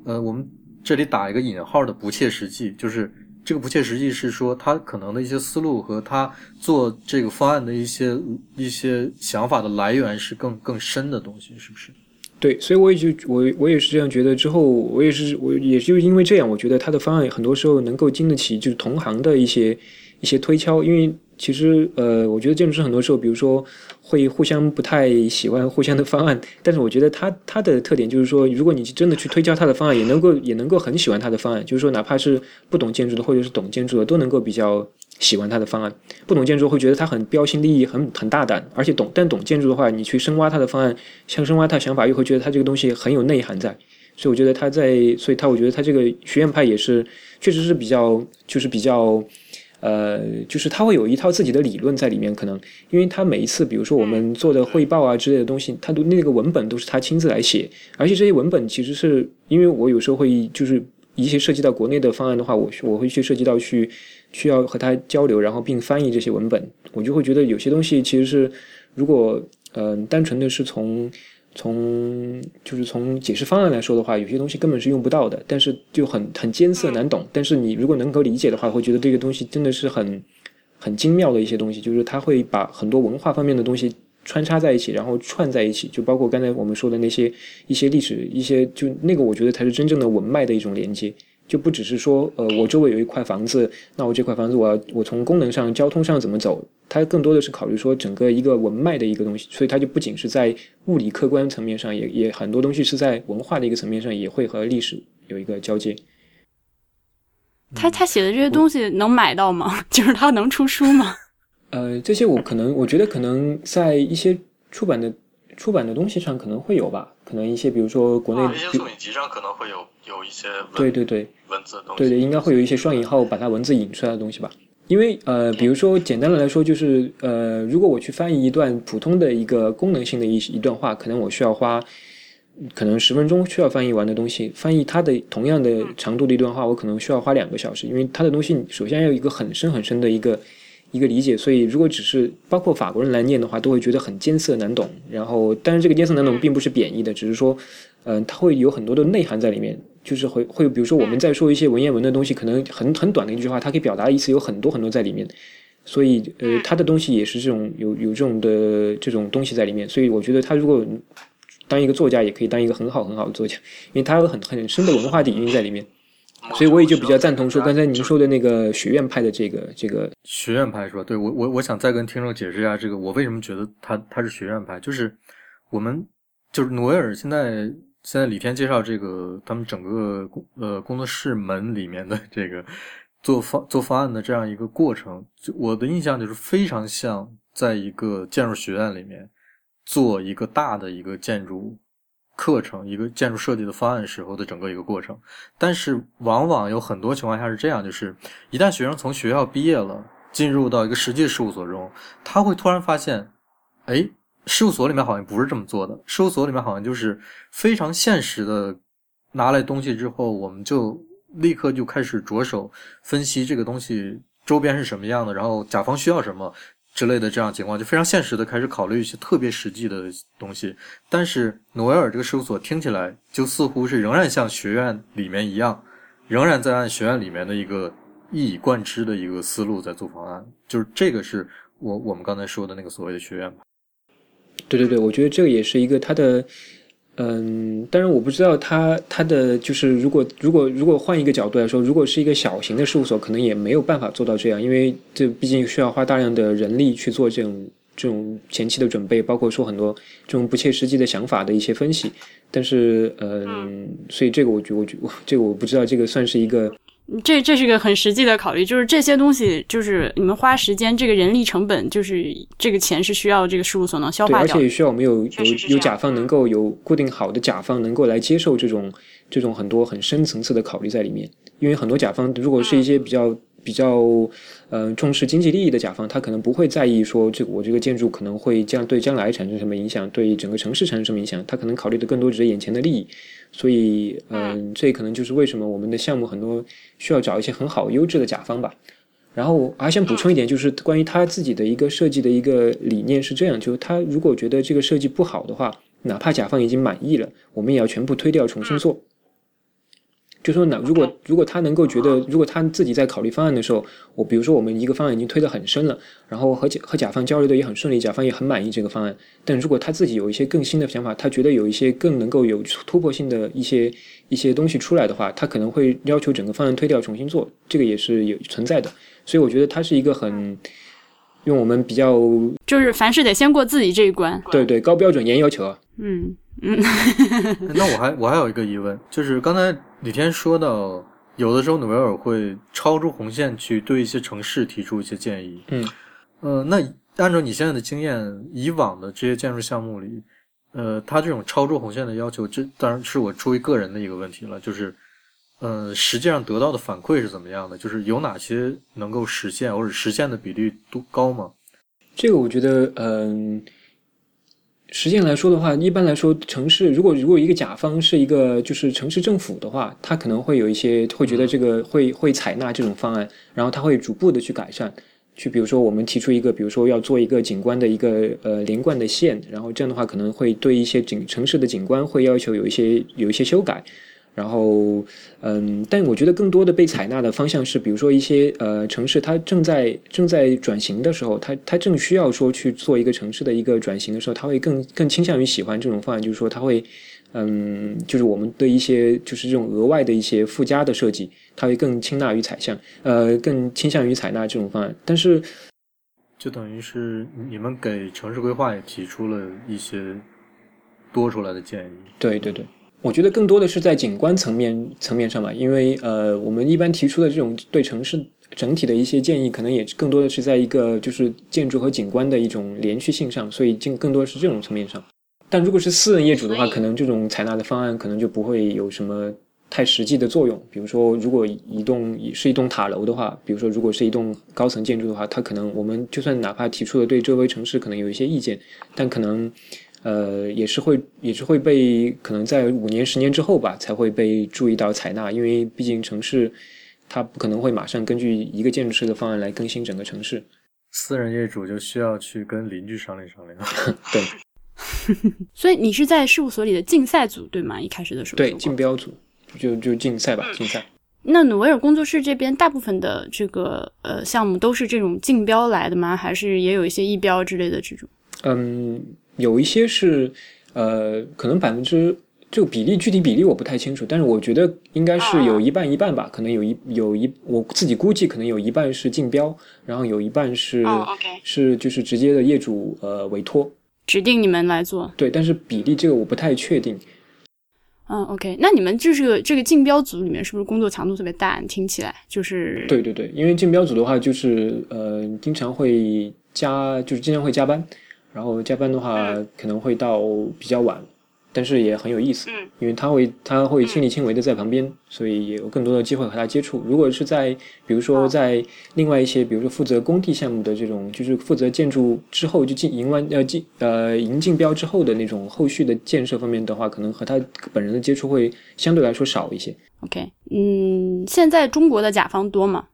呃，我们这里打一个引号的不切实际，就是。这个不切实际是说他可能的一些思路和他做这个方案的一些一些想法的来源是更更深的东西，是不是？对，所以我也就我我也是这样觉得。之后我也是我也就因为这样，我觉得他的方案很多时候能够经得起就是同行的一些一些推敲，因为。其实，呃，我觉得建筑师很多时候，比如说会互相不太喜欢互相的方案，但是我觉得他他的特点就是说，如果你真的去推敲他的方案，也能够也能够很喜欢他的方案。就是说，哪怕是不懂建筑的，或者是懂建筑的，都能够比较喜欢他的方案。不懂建筑会觉得他很标新立异，很很大胆，而且懂但懂建筑的话，你去深挖他的方案，像深挖他想法，又会觉得他这个东西很有内涵在。所以我觉得他在，所以他我觉得他这个学院派也是确实是比较，就是比较。呃，就是他会有一套自己的理论在里面，可能因为他每一次，比如说我们做的汇报啊之类的东西，他都那个文本都是他亲自来写，而且这些文本其实是因为我有时候会就是一些涉及到国内的方案的话，我我会去涉及到去需要和他交流，然后并翻译这些文本，我就会觉得有些东西其实是如果嗯单纯的是从。从就是从解释方案来说的话，有些东西根本是用不到的，但是就很很艰涩难懂。但是你如果能够理解的话，会觉得这个东西真的是很很精妙的一些东西，就是它会把很多文化方面的东西穿插在一起，然后串在一起，就包括刚才我们说的那些一些历史一些，就那个我觉得才是真正的文脉的一种连接。就不只是说，呃，我周围有一块房子，那我这块房子，我要我从功能上、交通上怎么走？它更多的是考虑说整个一个文脉的一个东西，所以它就不仅是在物理客观层面上，也也很多东西是在文化的一个层面上，也会和历史有一个交接。他他写的这些东西能买到吗？就是他能出书吗？呃，这些我可能我觉得可能在一些出版的出版的东西上可能会有吧，可能一些比如说国内一些作品集上可能会有。有一些对对对文字东西，对对，应该会有一些双引号把它文字引出来的东西吧。因为呃，比如说简单的来说，就是呃，如果我去翻译一段普通的一个功能性的一一段话，可能我需要花可能十分钟需要翻译完的东西，翻译它的同样的长度的一段话，我可能需要花两个小时，因为它的东西首先要有一个很深很深的一个一个理解，所以如果只是包括法国人来念的话，都会觉得很艰涩难懂。然后，但是这个艰涩难懂并不是贬义的，只是说，嗯、它会有很多的内涵在里面，就是会会比如说我们在说一些文言文的东西，可能很很短的一句话，它可以表达的意思有很多很多在里面。所以，呃，他的东西也是这种有有这种的这种东西在里面，所以我觉得他如果当一个作家，也可以当一个很好很好的作家，因为他有很很深的文化底蕴在里面。所以我也就比较赞同说刚才您说的那个学院派的这个这个学院派是吧？对我我我想再跟听众解释一下这个，我为什么觉得他他是学院派，就是我们就是努维尔现在现在李天介绍这个他们整个工呃工作室门里面的这个做方做方案的这样一个过程，就我的印象就是非常像在一个建筑学院里面做一个大的一个建筑课程、一个建筑设计的方案时候的整个一个过程。但是往往有很多情况下是这样，就是一旦学生从学校毕业了，进入到一个实际事务所中，他会突然发现，哎，事务所里面好像不是这么做的，事务所里面好像就是非常现实的拿来东西之后，我们就立刻就开始着手分析这个东西周边是什么样的，然后甲方需要什么。之类的这样情况，就非常现实的开始考虑一些特别实际的东西。但是诺维尔这个事务所听起来就似乎是仍然像学院里面一样，仍然在按学院里面的一个一以贯之的一个思路在做方案。就是这个是我我们刚才说的那个所谓的学院吧。对对对，我觉得这个也是一个他的，嗯，当然我不知道他他的就是如果如果如果换一个角度来说，如果是一个小型的事务所，可能也没有办法做到这样，因为这毕竟需要花大量的人力去做这种这种前期的准备，包括说很多这种不切实际的想法的一些分析。但是，嗯，所以这个我觉我觉这个我不知道，这个算是一个。这这是个很实际的考虑，就是这些东西，就是你们花时间，这个人力成本，就是这个钱是需要这个事务所能消，化掉的。而且也需要我们有有有甲方能够有固定好的甲方能够来接受这种这种很多很深层次的考虑在里面。因为很多甲方如果是一些比较比较呃重视经济利益的甲方，他可能不会在意说这我这个建筑可能会将对将来产生什么影响，对整个城市产生什么影响，他可能考虑的更多只是眼前的利益。所以，嗯、这可能就是为什么我们的项目很多需要找一些很好优质的甲方吧。然后我还想补充一点，就是关于他自己的一个设计的一个理念是这样：，就是他如果觉得这个设计不好的话，哪怕甲方已经满意了，我们也要全部推掉重新做。就说呢，如果如果他能够觉得，如果他自己在考虑方案的时候，我比如说我们一个方案已经推得很深了，然后和甲和甲方交流的也很顺利，甲方也很满意这个方案，但如果他自己有一些更新的想法，他觉得有一些更能够有突破性的一些一些东西出来的话，他可能会要求整个方案推掉重新做，这个也是有存在的。所以我觉得他是一个很用我们比较就是凡事得先过自己这一关。对对高标准严要求啊。嗯嗯，那我还我还有一个疑问，就是刚才李天说到，有的时候努维尔会超出红线去对一些城市提出一些建议。嗯，呃，那按照你现在的经验，以往的这些建筑项目里，呃，他这种超出红线的要求，这当然是我出于个人的一个问题了，就是，呃，实际上得到的反馈是怎么样的？就是有哪些能够实现，或者实现的比率都高吗？这个我觉得，嗯、实践来说的话，一般来说，城市如果如果一个甲方是一个就是城市政府的话，他可能会有一些会觉得这个会会采纳这种方案，然后他会逐步的去改善。去比如说，我们提出一个，比如说要做一个景观的一个呃连贯的线，然后这样的话可能会对一些景城市的景观会要求有一些有一些修改。然后，嗯，但我觉得更多的被采纳的方向是，比如说一些呃城市它正在正在转型的时候，它它正需要说去做一个城市的一个转型的时候，它会更更倾向于喜欢这种方案，就是说它会，嗯，就是我们的一些就是这种额外的一些附加的设计，它会更倾纳于采向，呃，更倾向于采纳这种方案。但是，就等于是你们给城市规划也提出了一些多出来的建议。对对对。我觉得更多的是在景观层面层面上吧，因为呃，我们一般提出的这种对城市整体的一些建议，可能也更多的是在一个就是建筑和景观的一种连续性上，所以更更多的是这种层面上。但如果是私人业主的话，可能这种采纳的方案可能就不会有什么太实际的作用。比如说，如果一栋是一栋塔楼的话，比如说如果是一栋高层建筑的话，它可能我们就算哪怕提出了对周围城市可能有一些意见，但可能。呃，也是会也是会被可能在五年、十年之后吧，才会被注意到采纳，因为毕竟城市它不可能会马上根据一个建筑师的方案来更新整个城市。私人业主就需要去跟邻居商量商量。对，所以你是在事务所里的竞赛组对吗？一开始的时候对竞标组就就竞赛吧，竞赛。那努维尔工作室这边大部分的这个呃项目都是这种竞标来的吗？还是也有一些艺标之类的这种？嗯，有一些是呃，可能百分之这个比例具体比例我不太清楚，但是我觉得应该是有一半一半吧，可能有一有一我自己估计可能有一半是竞标，然后有一半是、是就是直接的业主呃委托，指定你们来做？对，但是比例这个我不太确定。嗯，OK。那你们就是这个竞标组里面是不是工作强度特别大？听起来就是对对对，因为竞标组的话，就是呃，经常会加，就是经常会加班，然后加班的话可能会到比较晚，但是也很有意思，嗯因为他会他会亲力亲为的在旁边，所以也有更多的机会和他接触。如果是在比如说在另外一些，比如说负责工地项目的这种，就是负责建筑之后就进赢完呃进呃赢竞标之后的那种后续的建设方面的话，可能和他本人的接触会相对来说少一些。OK。嗯，现在中国的甲方多吗？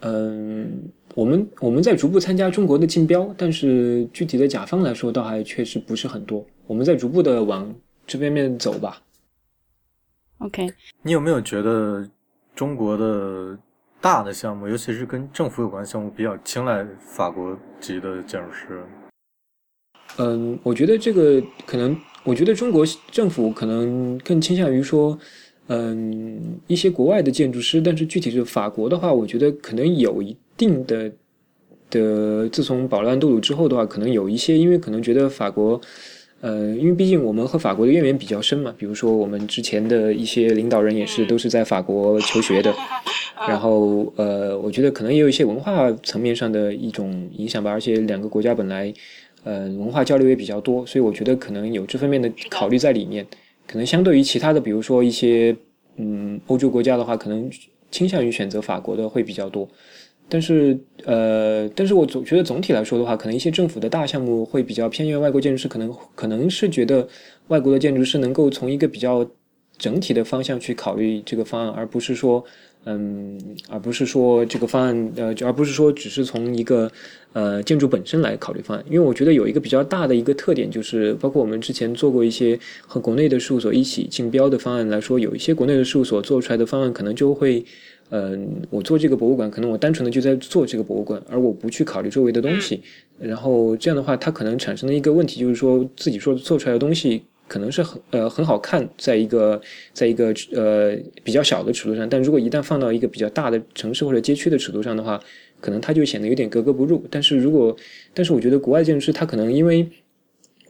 嗯，我们我们在逐步参加中国的竞标，但是具体的甲方来说，倒还确实不是很多。我们在逐步的往这边面走吧。OK，你有没有觉得中国的大的项目，尤其是跟政府有关的项目，比较青睐法国籍的建筑师？嗯，我觉得这个可能，我觉得中国政府可能更倾向于说，嗯，一些国外的建筑师，但是具体是法国的话，我觉得可能有一定的的，自从保罗安杜鲁之后的话，可能有一些，因为可能觉得法国。呃，因为毕竟我们和法国的渊源比较深嘛，比如说我们之前的一些领导人也是都是在法国求学的，然后呃，我觉得可能也有一些文化层面上的一种影响吧，而且两个国家本来呃文化交流也比较多，所以我觉得可能有这方面的考虑在里面。可能相对于其他的，比如说一些嗯欧洲国家的话，可能倾向于选择法国的会比较多。但是，呃，但是我总觉得总体来说的话，可能一些政府的大项目会比较偏向外国建筑师，可能可能是觉得外国的建筑师能够从一个比较整体的方向去考虑这个方案，而不是说，嗯，而不是说这个方案，呃，而不是说只是从一个呃建筑本身来考虑方案。因为我觉得有一个比较大的一个特点，就是包括我们之前做过一些和国内的事务所一起竞标的方案来说，有一些国内的事务所做出来的方案可能就会。嗯，我做这个博物馆，可能我单纯的就在做这个博物馆，而我不去考虑周围的东西。然后这样的话，它可能产生的一个问题就是说，自己说做出来的东西可能是很呃很好看，在一个在一个呃比较小的尺度上，但如果一旦放到一个比较大的城市或者街区的尺度上的话，可能它就显得有点格格不入。但是如果，但是我觉得国外建筑师他可能因为。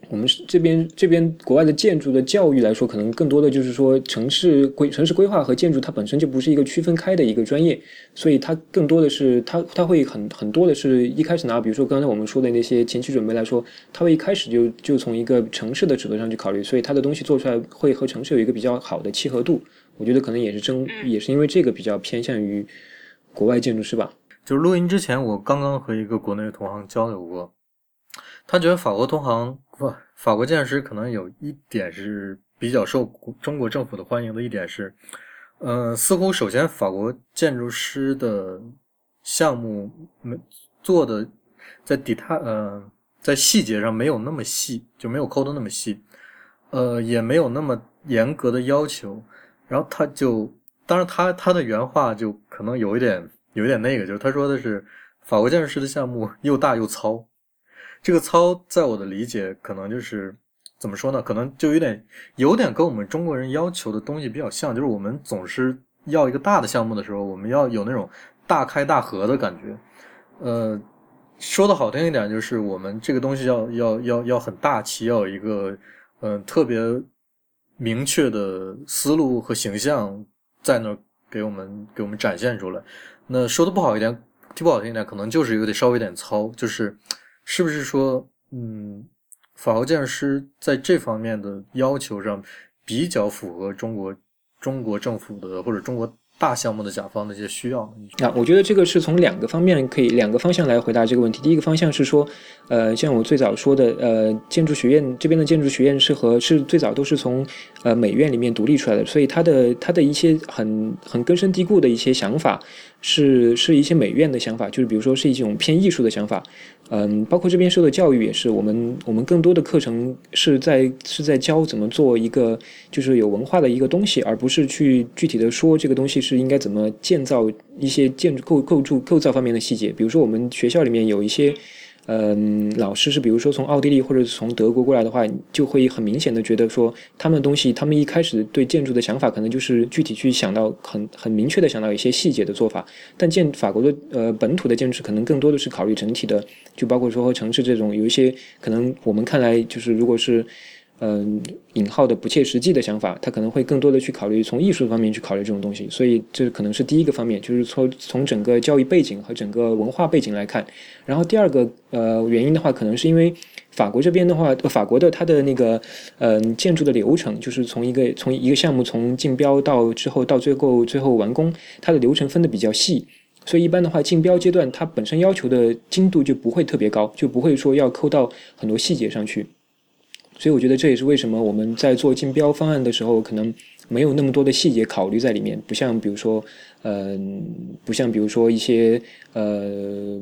我们这边这边国外的建筑的教育来说，可能更多的就是说城市规城市规划和建筑它本身就不是一个区分开的一个专业，所以它更多的是它它会很很多的是一开始拿，比如说刚才我们说的那些前期准备来说，它会一开始就就从一个城市的尺度上去考虑，所以它的东西做出来会和城市有一个比较好的契合度。我觉得可能也是真也是因为这个比较偏向于国外建筑师吧。就是录音之前，我刚刚和一个国内的同行交流过，他觉得法国同行不，法国建筑师可能有一点是比较受中国政府的欢迎的一点是，呃，似乎首先法国建筑师的项目没做的在底他呃在细节上没有那么细，就没有抠的那么细，呃，也没有那么严格的要求，然后他就，当然他他的原话就可能有一点有一点那个，就是他说的是法国建筑师的项目又大又糙。这个糙，在我的理解，可能就是怎么说呢？可能就有点有点跟我们中国人要求的东西比较像，就是我们总是要一个大的项目的时候，我们要有那种大开大合的感觉。呃，说的好听一点，就是我们这个东西要要要要很大气，要有一个嗯、特别明确的思路和形象在那儿给我们给我们展现出来。那说的不好一点，听不好听一点，可能就是有点稍微有点糙，就是。是不是说，嗯，法国建筑师在这方面的要求上比较符合中国中国政府的或者中国大项目的甲方的一些需要？啊，我觉得这个是从两个方面可以两个方向来回答这个问题。第一个方向是说，呃，像我最早说的，呃，建筑学院这边的建筑学院是和是最早都是从呃美院里面独立出来的，所以它的它的一些很很根深蒂固的一些想法是是一些美院的想法，就是比如说是一种偏艺术的想法。嗯，包括这边受的教育也是，我们我们更多的课程是在是在教怎么做一个就是有文化的一个东西，而不是去具体的说这个东西是应该怎么建造一些建筑构构筑构造方面的细节。比如说我们学校里面有一些。嗯老师是比如说从奥地利或者从德国过来的话，就会很明显的觉得说他们的东西，他们一开始对建筑的想法可能就是具体去想到很很明确的想到一些细节的做法，但建法国的呃本土的建筑师可能更多的是考虑整体的，就包括说和城市这种有一些可能我们看来就是如果是。嗯，引号的不切实际的想法，他可能会更多的去考虑从艺术方面去考虑这种东西，所以这可能是第一个方面，就是从从整个教育背景和整个文化背景来看。然后第二个呃原因的话，可能是因为法国这边的话，法国的它的那个嗯建筑的流程，就是从一个从一个项目从竞标到之后到最后最后完工，它的流程分的比较细，所以一般的话竞标阶段它本身要求的精度就不会特别高，就不会说要抠到很多细节上去。所以我觉得这也是为什么我们在做竞标方案的时候，可能没有那么多的细节考虑在里面，不像比如说。嗯，不像比如说一些呃，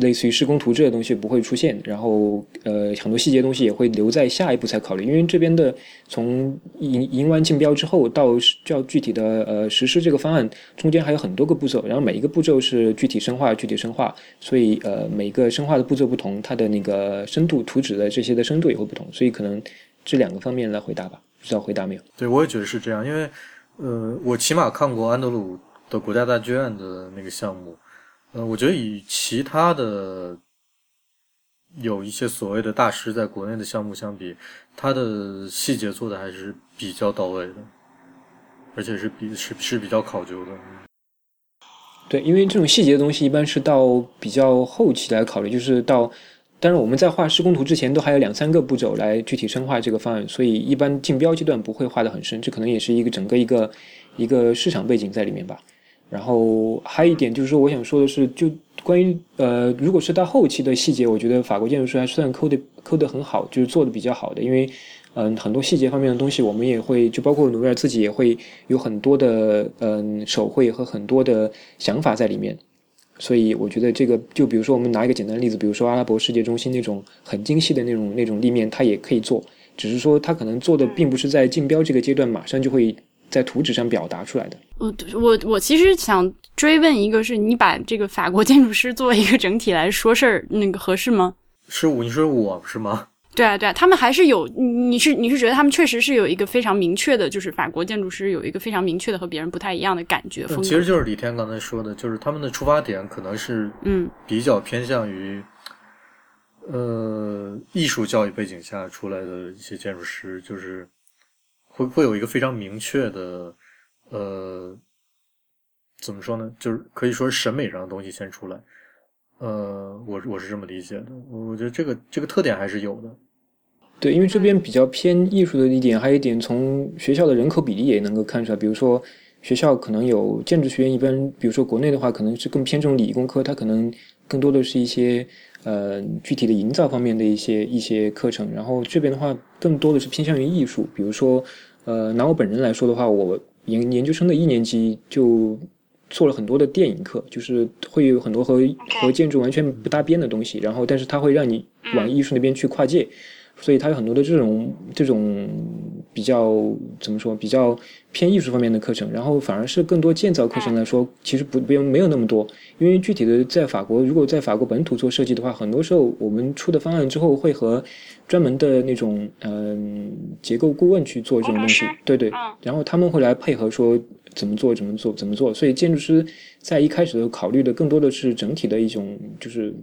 类似于施工图这些东西不会出现，然后呃，很多细节东西也会留在下一步才考虑，因为这边的从赢赢完竞标之后到叫具体的呃实施这个方案，中间还有很多个步骤，然后每一个步骤是具体深化、具体深化，所以呃每个深化的步骤不同，它的那个深度图纸的这些的深度也会不同，所以可能这两个方面来回答吧，知道回答没有？对，我也觉得是这样，因为呃，我起码看过安德鲁。的国家大剧院的那个项目，呃，我觉得与其他的有一些所谓的大师在国内的项目相比，他的细节做的还是比较到位的，而且是比是是比较考究的。对，因为这种细节的东西一般是到比较后期来考虑，就是到，但是我们在画施工图之前都还有两三个步骤来具体深化这个方案，所以一般竞标阶段不会画的很深，这可能也是一个整个一个一个市场背景在里面吧。然后还有一点就是说，我想说的是，就关于呃，如果是到后期的细节，我觉得法国建筑师还算抠的抠的很好，就是做的比较好的。因为嗯，很多细节方面的东西，我们也会就包括努维尔自己也会有很多的嗯手绘和很多的想法在里面。所以我觉得这个，就比如说我们拿一个简单的例子，比如说阿拉伯世界中心那种很精细的那种那种立面，它也可以做，只是说它可能做的并不是在竞标这个阶段马上就会。在图纸上表达出来的。我我我其实想追问一个，是你把这个法国建筑师作为一个整体来说事儿，那个合适吗？是我，你说我是吗？对啊，对啊，他们还是有，你是你是觉得他们确实是有一个非常明确的，就是法国建筑师有一个非常明确的和别人不太一样的感觉风格。其实就是李天刚才说的，就是他们的出发点可能是嗯比较偏向于呃艺术教育背景下出来的一些建筑师，就是。会会有一个非常明确的，呃，怎么说呢？就是可以说审美上的东西先出来。呃，我我是这么理解的。我觉得这个这个特点还是有的。对，因为这边比较偏艺术的一点，还有一点从学校的人口比例也能够看出来。比如说学校可能有建筑学院，一般比如说国内的话，可能是更偏重理工科，它可能更多的是一些。呃，具体的营造方面的一些一些课程，然后这边的话更多的是偏向于艺术，比如说，呃，拿我本人来说的话，我研研究生的一年级就做了很多的电影课，就是会有很多和和建筑完全不搭边的东西，然后但是它会让你往艺术那边去跨界。所以它有很多的这种这种比较怎么说比较偏艺术方面的课程，然后反而是更多建造课程来说，其实不不用没有那么多，因为具体的在法国，如果在法国本土做设计的话，很多时候我们出的方案之后会和专门的那种嗯结构顾问去做这种东西，对对，然后他们会来配合说怎么做怎么做怎么做，所以建筑师在一开始的考虑的更多的是整体的一种就是。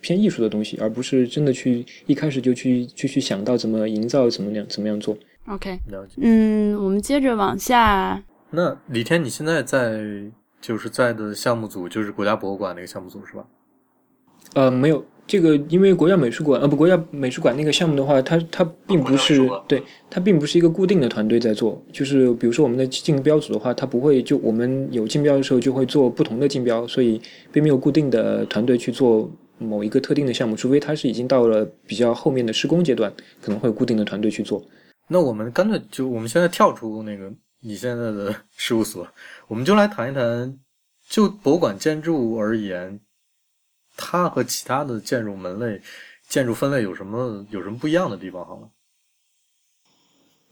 偏艺术的东西，而不是真的去一开始就去就去想到怎么营造怎么样怎么样做。OK，了解。嗯，我们接着往下。那李天，你现在在就是在的项目组就是国家博物馆那个项目组是吧？呃，没有，这个因为国家美术馆呃不国家美术馆那个项目的话，它它并不是对它并不是一个固定的团队在做，就是比如说我们的竞标组的话，它不会就我们有竞标的时候就会做不同的竞标，所以并没有固定的团队去做某一个特定的项目，除非它是已经到了比较后面的施工阶段，可能会有固定的团队去做。那我们干脆就我们现在跳出那个你现在的事务所，我们就来谈一谈，就博物馆建筑而言。它和其他的建筑门类、建筑分类有什么有什么不一样的地方？好了，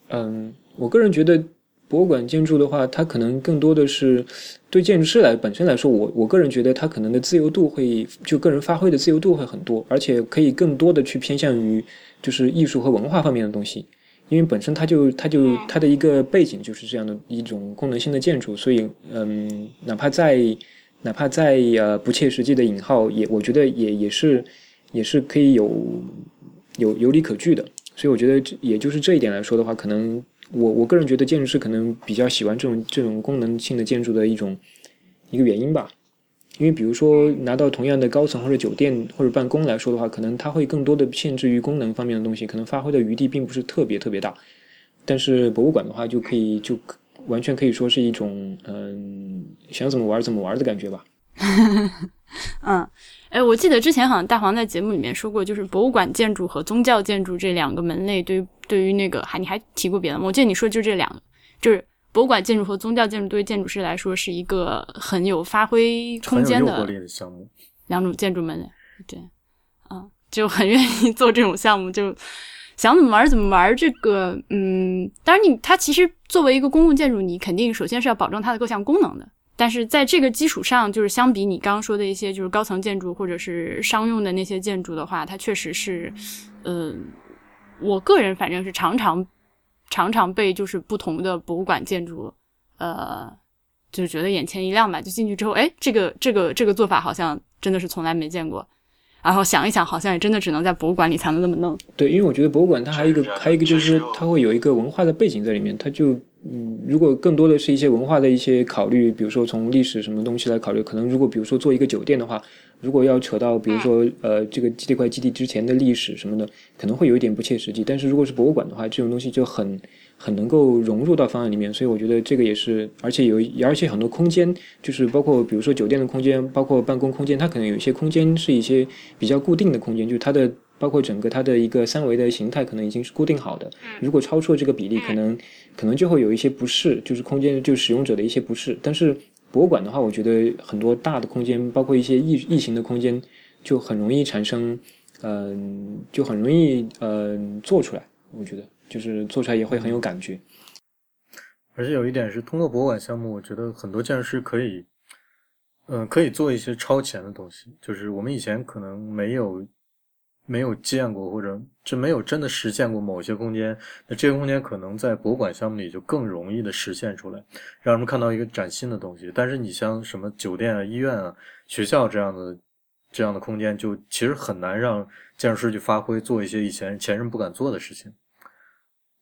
嗯，我个人觉得博物馆建筑的话，它可能更多的是对建筑师来本身来说，我我个人觉得它可能的自由度会就个人发挥的自由度会很多，而且可以更多的去偏向于就是艺术和文化方面的东西，因为本身它就它就它的一个背景就是这样的一种功能性的建筑，所以嗯，哪怕在哪怕在呃不切实际的引号，也我觉得也也是也是可以有有有理可据的。所以我觉得，也就是这一点来说的话，可能我我个人觉得建筑师可能比较喜欢这种这种功能性的建筑的一种一个原因吧。因为比如说拿到同样的高层或者酒店或者办公来说的话，可能它会更多的限制于功能方面的东西，可能发挥的余地并不是特别特别大。但是博物馆的话，就可以就。完全可以说是一种嗯，想怎么玩怎么玩的感觉吧。嗯，哎，我记得之前好像大黄在节目里面说过，就是博物馆建筑和宗教建筑这两个门类，对于对于那个还你还提过别的吗？我记得你说就这两个，就是博物馆建筑和宗教建筑对于建筑师来说是一个很有发挥空间的项目，两种建筑门类。对，嗯，就很愿意做这种项目，就。想怎么玩怎么玩，这个，嗯，当然你它其实作为一个公共建筑，你肯定首先是要保证它的各项功能的。但是在这个基础上，就是相比你刚刚说的一些就是高层建筑或者是商用的那些建筑的话，它确实是，嗯，我个人反正是常常常常被就是不同的博物馆建筑，呃，就是觉得眼前一亮吧。就进去之后，哎，这个这个这个做法好像真的是从来没见过。然后想一想，好像也真的只能在博物馆里才能那么弄。对，因为我觉得博物馆它还有一个，还有一个就是它会有一个文化的背景在里面。它就，嗯，如果更多的是一些文化的一些考虑，比如说从历史什么东西来考虑，可能如果比如说做一个酒店的话，如果要扯到比如说呃这个这块基地之前的历史什么的，可能会有一点不切实际。但是如果是博物馆的话，这种东西就很。很能够融入到方案里面，所以我觉得这个也是，而且有，而且很多空间，就是包括比如说酒店的空间，包括办公空间，它可能有一些空间是一些比较固定的空间，就是它的包括整个它的一个三维的形态可能已经是固定好的。如果超出了这个比例，可能可能就会有一些不适，就是空间就使用者的一些不适。但是博物馆的话，我觉得很多大的空间，包括一些异异形的空间，就很容易产生，嗯，就很容易嗯做出来，我觉得。就是做出来也会很有感觉，而且有一点是，通过博物馆项目，我觉得很多建筑师可以，嗯，可以做一些超前的东西，就是我们以前可能没有没有见过，或者就没有真的实现过某些空间，那这些空间可能在博物馆项目里就更容易的实现出来，让人们看到一个崭新的东西。但是你像什么酒店啊、医院啊、学校这样的这样的空间，就其实很难让建筑师去发挥，做一些以前前人不敢做的事情。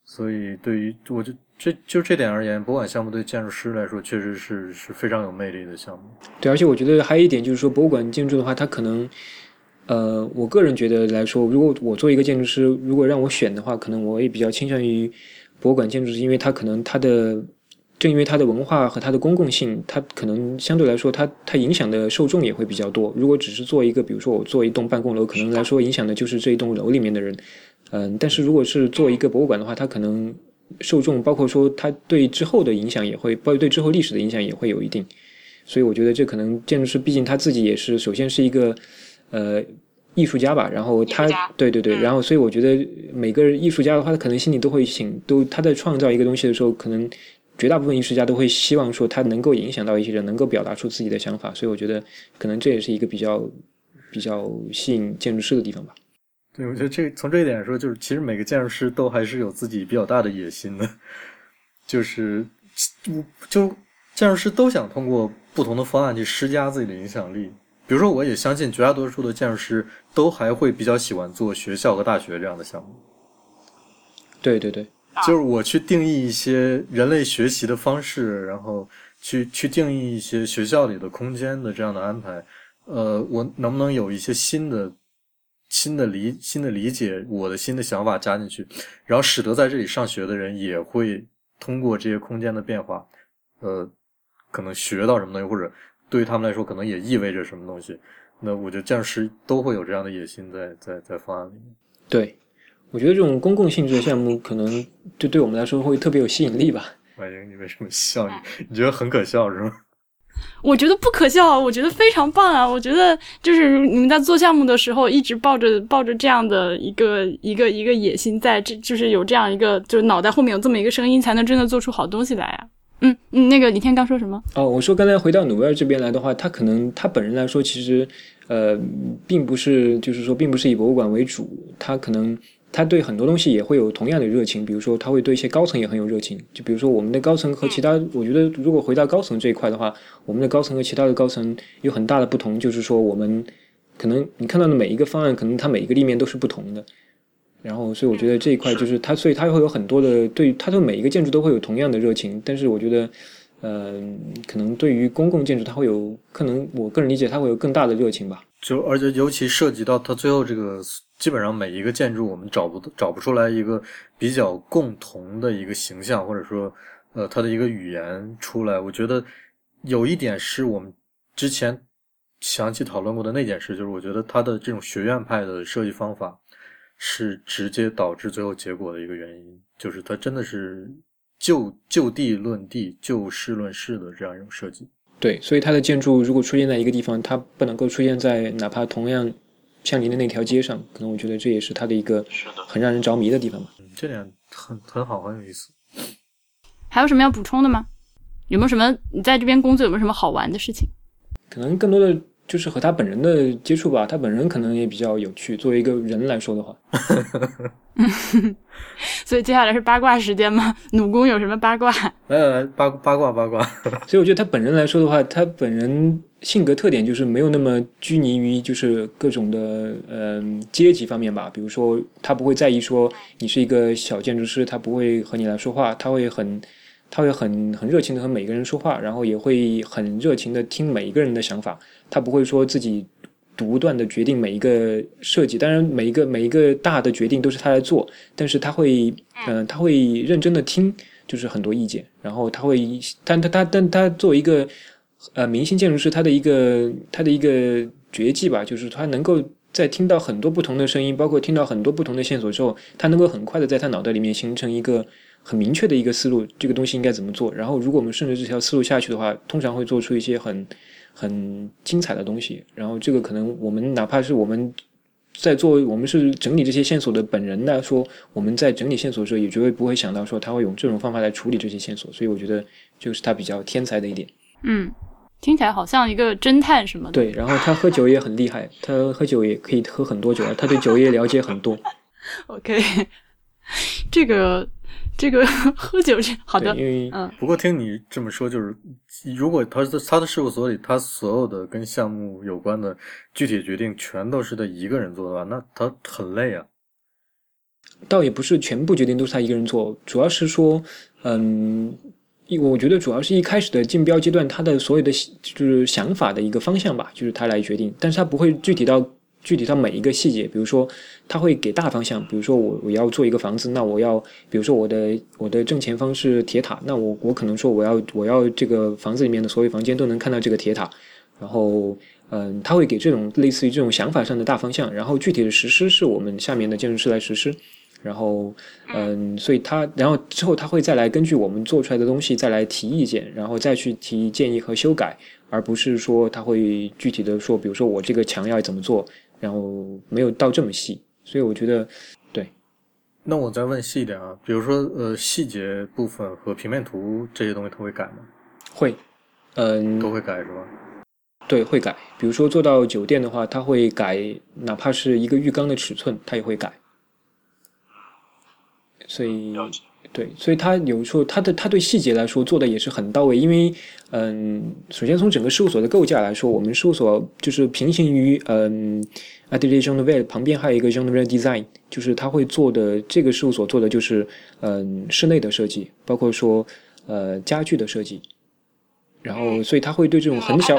所以，对于我就这就这点而言，博物馆项目对建筑师来说确实是是非常有魅力的项目。对，而且我觉得还有一点就是说，博物馆建筑的话，它可能，呃，我个人觉得来说，如果我做一个建筑师，如果让我选的话，可能我也比较倾向于博物馆建筑师，因为它可能它的正因为它的文化和它的公共性，它可能相对来说，它它影响的受众也会比较多。如果只是做一个，比如说我做一栋办公楼，可能来说影响的就是这一栋楼里面的人。嗯，但是如果是做一个博物馆的话，它可能受众包括说它对之后的影响也会，包括对之后历史的影响也会有一定。所以我觉得这可能建筑师毕竟他自己也是首先是一个呃艺术家吧，然后他对对对，然后所以我觉得每个艺术家的话，他可能心里都会想，都他在创造一个东西的时候，可能绝大部分艺术家都会希望说他能够影响到一些人，能够表达出自己的想法。所以我觉得可能这也是一个比较比较吸引建筑师的地方吧。对，我觉得这从这一点来说，就是其实每个建筑师都还是有自己比较大的野心的，就是就建筑师都想通过不同的方案去施加自己的影响力。比如说，我也相信绝大多数的建筑师都还会比较喜欢做学校和大学这样的项目。对对对，就是我去定义一些人类学习的方式，然后去去定义一些学校里的空间的这样的安排。呃，我能不能有一些新的？新的理新的理解，我的新的想法加进去，然后使得在这里上学的人也会通过这些空间的变化，呃，可能学到什么东西，或者对于他们来说，可能也意味着什么东西。那我觉得建筑师都会有这样的野心在在在方案里面。对，我觉得这种公共性质的项目，可能就对我们来说会特别有吸引力吧。婉莹，你为什么笑？你 你觉得很可笑是吗？我觉得不可笑，我觉得非常棒啊！我觉得就是你们在做项目的时候，一直抱着抱着这样的一个一个一个野心，在这就是有这样一个，就是脑袋后面有这么一个声音，才能真的做出好东西来啊！嗯嗯，那个李天刚说什么？哦，我说刚才回到努维尔这边来的话，他可能他本人来说，其实呃，并不是就是说，并不是以博物馆为主，他可能。他对很多东西也会有同样的热情，比如说他会对一些高层也很有热情。就比如说我们的高层和其他，我觉得如果回到高层这一块的话，我们的高层和其他的高层有很大的不同，就是说我们可能你看到的每一个方案，可能它每一个立面都是不同的。然后，所以我觉得这一块就是它，所以它会有很多的对它对每一个建筑都会有同样的热情。但是我觉得，嗯，可能对于公共建筑，它会有可能我个人理解，它会有更大的热情吧。就而且尤其涉及到它最后这个。基本上每一个建筑，我们找不找不出来一个比较共同的一个形象，或者说，呃，它的一个语言出来。我觉得有一点是我们之前详细讨论过的那件事，就是我觉得它的这种学院派的设计方法是直接导致最后结果的一个原因，就是它真的是就就地论地、就事论事的这样一种设计。对，所以它的建筑如果出现在一个地方，它不能够出现在哪怕同样。相邻的那条街上，可能我觉得这也是它的一个很让人着迷的地方吧。嗯，这点很很好，很有意思。还有什么要补充的吗？有没有什么你在这边工作有没有什么好玩的事情？可能更多的就是和他本人的接触吧。他本人可能也比较有趣，作为一个人来说的话。所以接下来是八卦时间吗？弩工有什么八卦？来来来，八八卦八卦。所以我觉得他本人来说的话，他本人。性格特点就是没有那么拘泥于就是各种的嗯阶级方面吧，比如说他不会在意说你是一个小建筑师，他不会和你来说话，他会很他会很很热情的和每个人说话，然后也会很热情的听每一个人的想法，他不会说自己独断的决定每一个设计，当然每一个每一个大的决定都是他来做，但是他会嗯他会认真的听就是很多意见，然后他会但他他但他作为一个。呃，明星建筑师他的一个他的一个绝技吧，就是他能够在听到很多不同的声音，包括听到很多不同的线索之后，他能够很快的在他脑袋里面形成一个很明确的一个思路，这个东西应该怎么做。然后，如果我们顺着这条思路下去的话，通常会做出一些很很精彩的东西。然后，这个可能我们哪怕是我们在做，我们是整理这些线索的本人来说，我们在整理线索的时候，也绝对不会想到说他会用这种方法来处理这些线索。所以，我觉得就是他比较天才的一点。嗯。听起来好像一个侦探什么的。对，然后他喝酒也很厉害，他喝酒也可以喝很多酒啊，他对酒也了解很多。OK，这个这个 喝酒是好的，因为嗯。不过听你这么说，就是如果他在他的事务所里，他所有的跟项目有关的具体决定全都是他一个人做的话，那他很累啊。倒也不是全部决定都是他一个人做，主要是说，嗯。一，我觉得主要是一开始的竞标阶段，他的所有的就是想法的一个方向吧，就是他来决定，但是他不会具体到具体到每一个细节，比如说他会给大方向，比如说我我要做一个房子，那我要，比如说我的我的正前方是铁塔，那我我可能说我要我要这个房子里面的所有房间都能看到这个铁塔，然后嗯，他会给这种类似于这种想法上的大方向，然后具体的实施是我们下面的建筑师来实施。然后，嗯，所以他，然后之后他会再来根据我们做出来的东西再来提意见，然后再去提建议和修改，而不是说他会具体的说，比如说我这个墙要怎么做，然后没有到这么细。所以我觉得，对。那我再问细一点啊，比如说呃细节部分和平面图这些东西它会改吗？会，嗯，都会改是吧？对，会改。比如说做到酒店的话，它会改，哪怕是一个浴缸的尺寸，它也会改。所以，对，所以他有时候他的他对细节来说做的也是很到位，因为，嗯，首先从整个事务所的构架来说，我们事务所就是平行于嗯 a t e l i e Jean Nouvel 旁边还有一个 Nouvel Design，就是他会做的这个事务所做的就是嗯室内的设计，包括说呃家具的设计，然后所以他会对这种很小，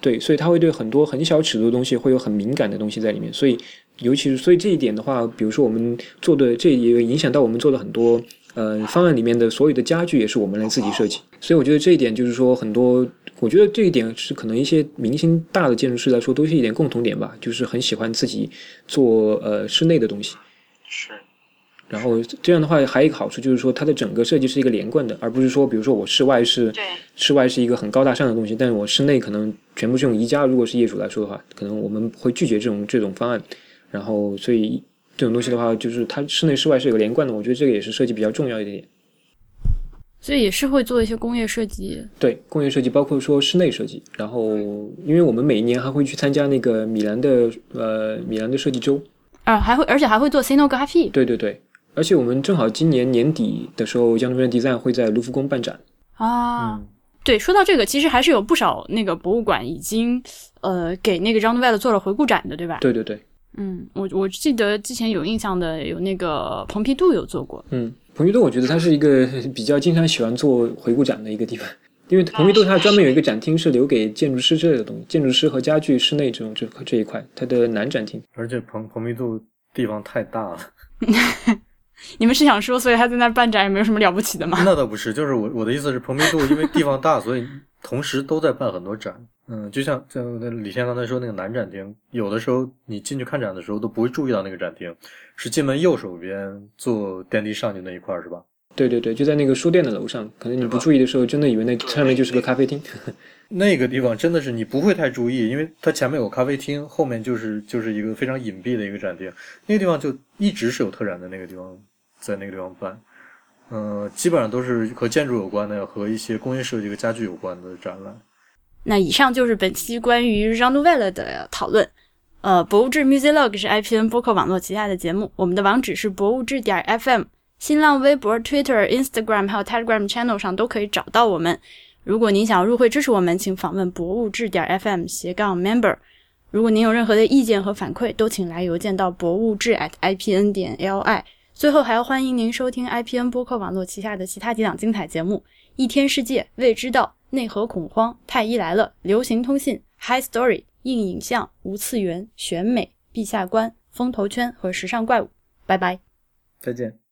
对，所以他会对很多很小尺度的东西会有很敏感的东西在里面，所以。尤其是所以这一点的话，比如说我们做的这也影响到我们做的很多呃方案里面的所有的家具也是我们来自己设计，所以我觉得这一点就是说很多，我觉得这一点是可能一些明星大的建筑师来说都是一点共同点吧，就是很喜欢自己做呃室内的东西。是。然后这样的话还有一个好处就是说它的整个设计是一个连贯的，而不是说比如说我室外是室外是一个很高大上的东西，但是我室内可能全部是用宜家。如果是业主来说的话，可能我们会拒绝这种这种方案。然后所以这种东西的话，就是它室内室外是有个连贯的，我觉得这个也是设计比较重要一点。所以也是会做一些工业设计，对工业设计，包括说室内设计。然后因为我们每一年还会去参加那个米兰的呃米兰的设计周，啊，还会而且还会做 scenography 对对对。而且我们正好今年年底的时候，江南 Design 会在卢浮宫办展。啊。嗯对，说到这个，其实还是有不少那个博物馆已经呃给那个 Jean Nouvel 做了回顾展的，对吧？对对对，嗯，我我记得之前有印象的有那个蓬皮杜有做过，嗯，蓬皮杜我觉得它是一个比较经常喜欢做回顾展的一个地方，因为蓬皮杜它专门有一个展厅是留给建筑师之类的东西，建筑师和家具、室内这种这这一块，它的南展厅。而且蓬蓬皮杜地方太大了。你们是想说，所以他在那儿办展也没有什么了不起的吗？那倒不是，就是我我的意思是，蓬皮杜因为地方大，所以同时都在办很多展。嗯，就像像那李现刚才说那个南展厅，有的时候你进去看展的时候都不会注意到那个展厅，是进门右手边坐电梯上去那一块儿，是吧？对对对，就在那个书店的楼上，可能你不注意的时候，真的以为那上面就是个咖啡厅。那个地方真的是你不会太注意，因为它前面有咖啡厅，后面就是就是一个非常隐蔽的一个展厅。那个地方就一直是有特展的那个地方，在那个地方办，嗯、基本上都是和建筑有关的，和一些工业设计和家具有关的展览。那以上就是本期关于 Jean Nouvel 的讨论。呃，博物志 Musilog 是 IPN 播客网络旗下的节目，我们的网址是博物志点 FM，新浪微博、Twitter、Instagram 还有 Telegram Channel 上都可以找到我们。如果您想入会支持我们，请访问博物志点 FM 斜杠 Member。如果您有任何的意见和反馈，都请来邮件到博物志 at IPN 点 LI。最后还要欢迎您收听 IPN 播客网络旗下的其他几档精彩节目：一天世界、未知道、内核恐慌、太医来了、流行通信、High Story、硬影像、无次元、选美、陛下观、风头圈和时尚怪物。拜拜。再见。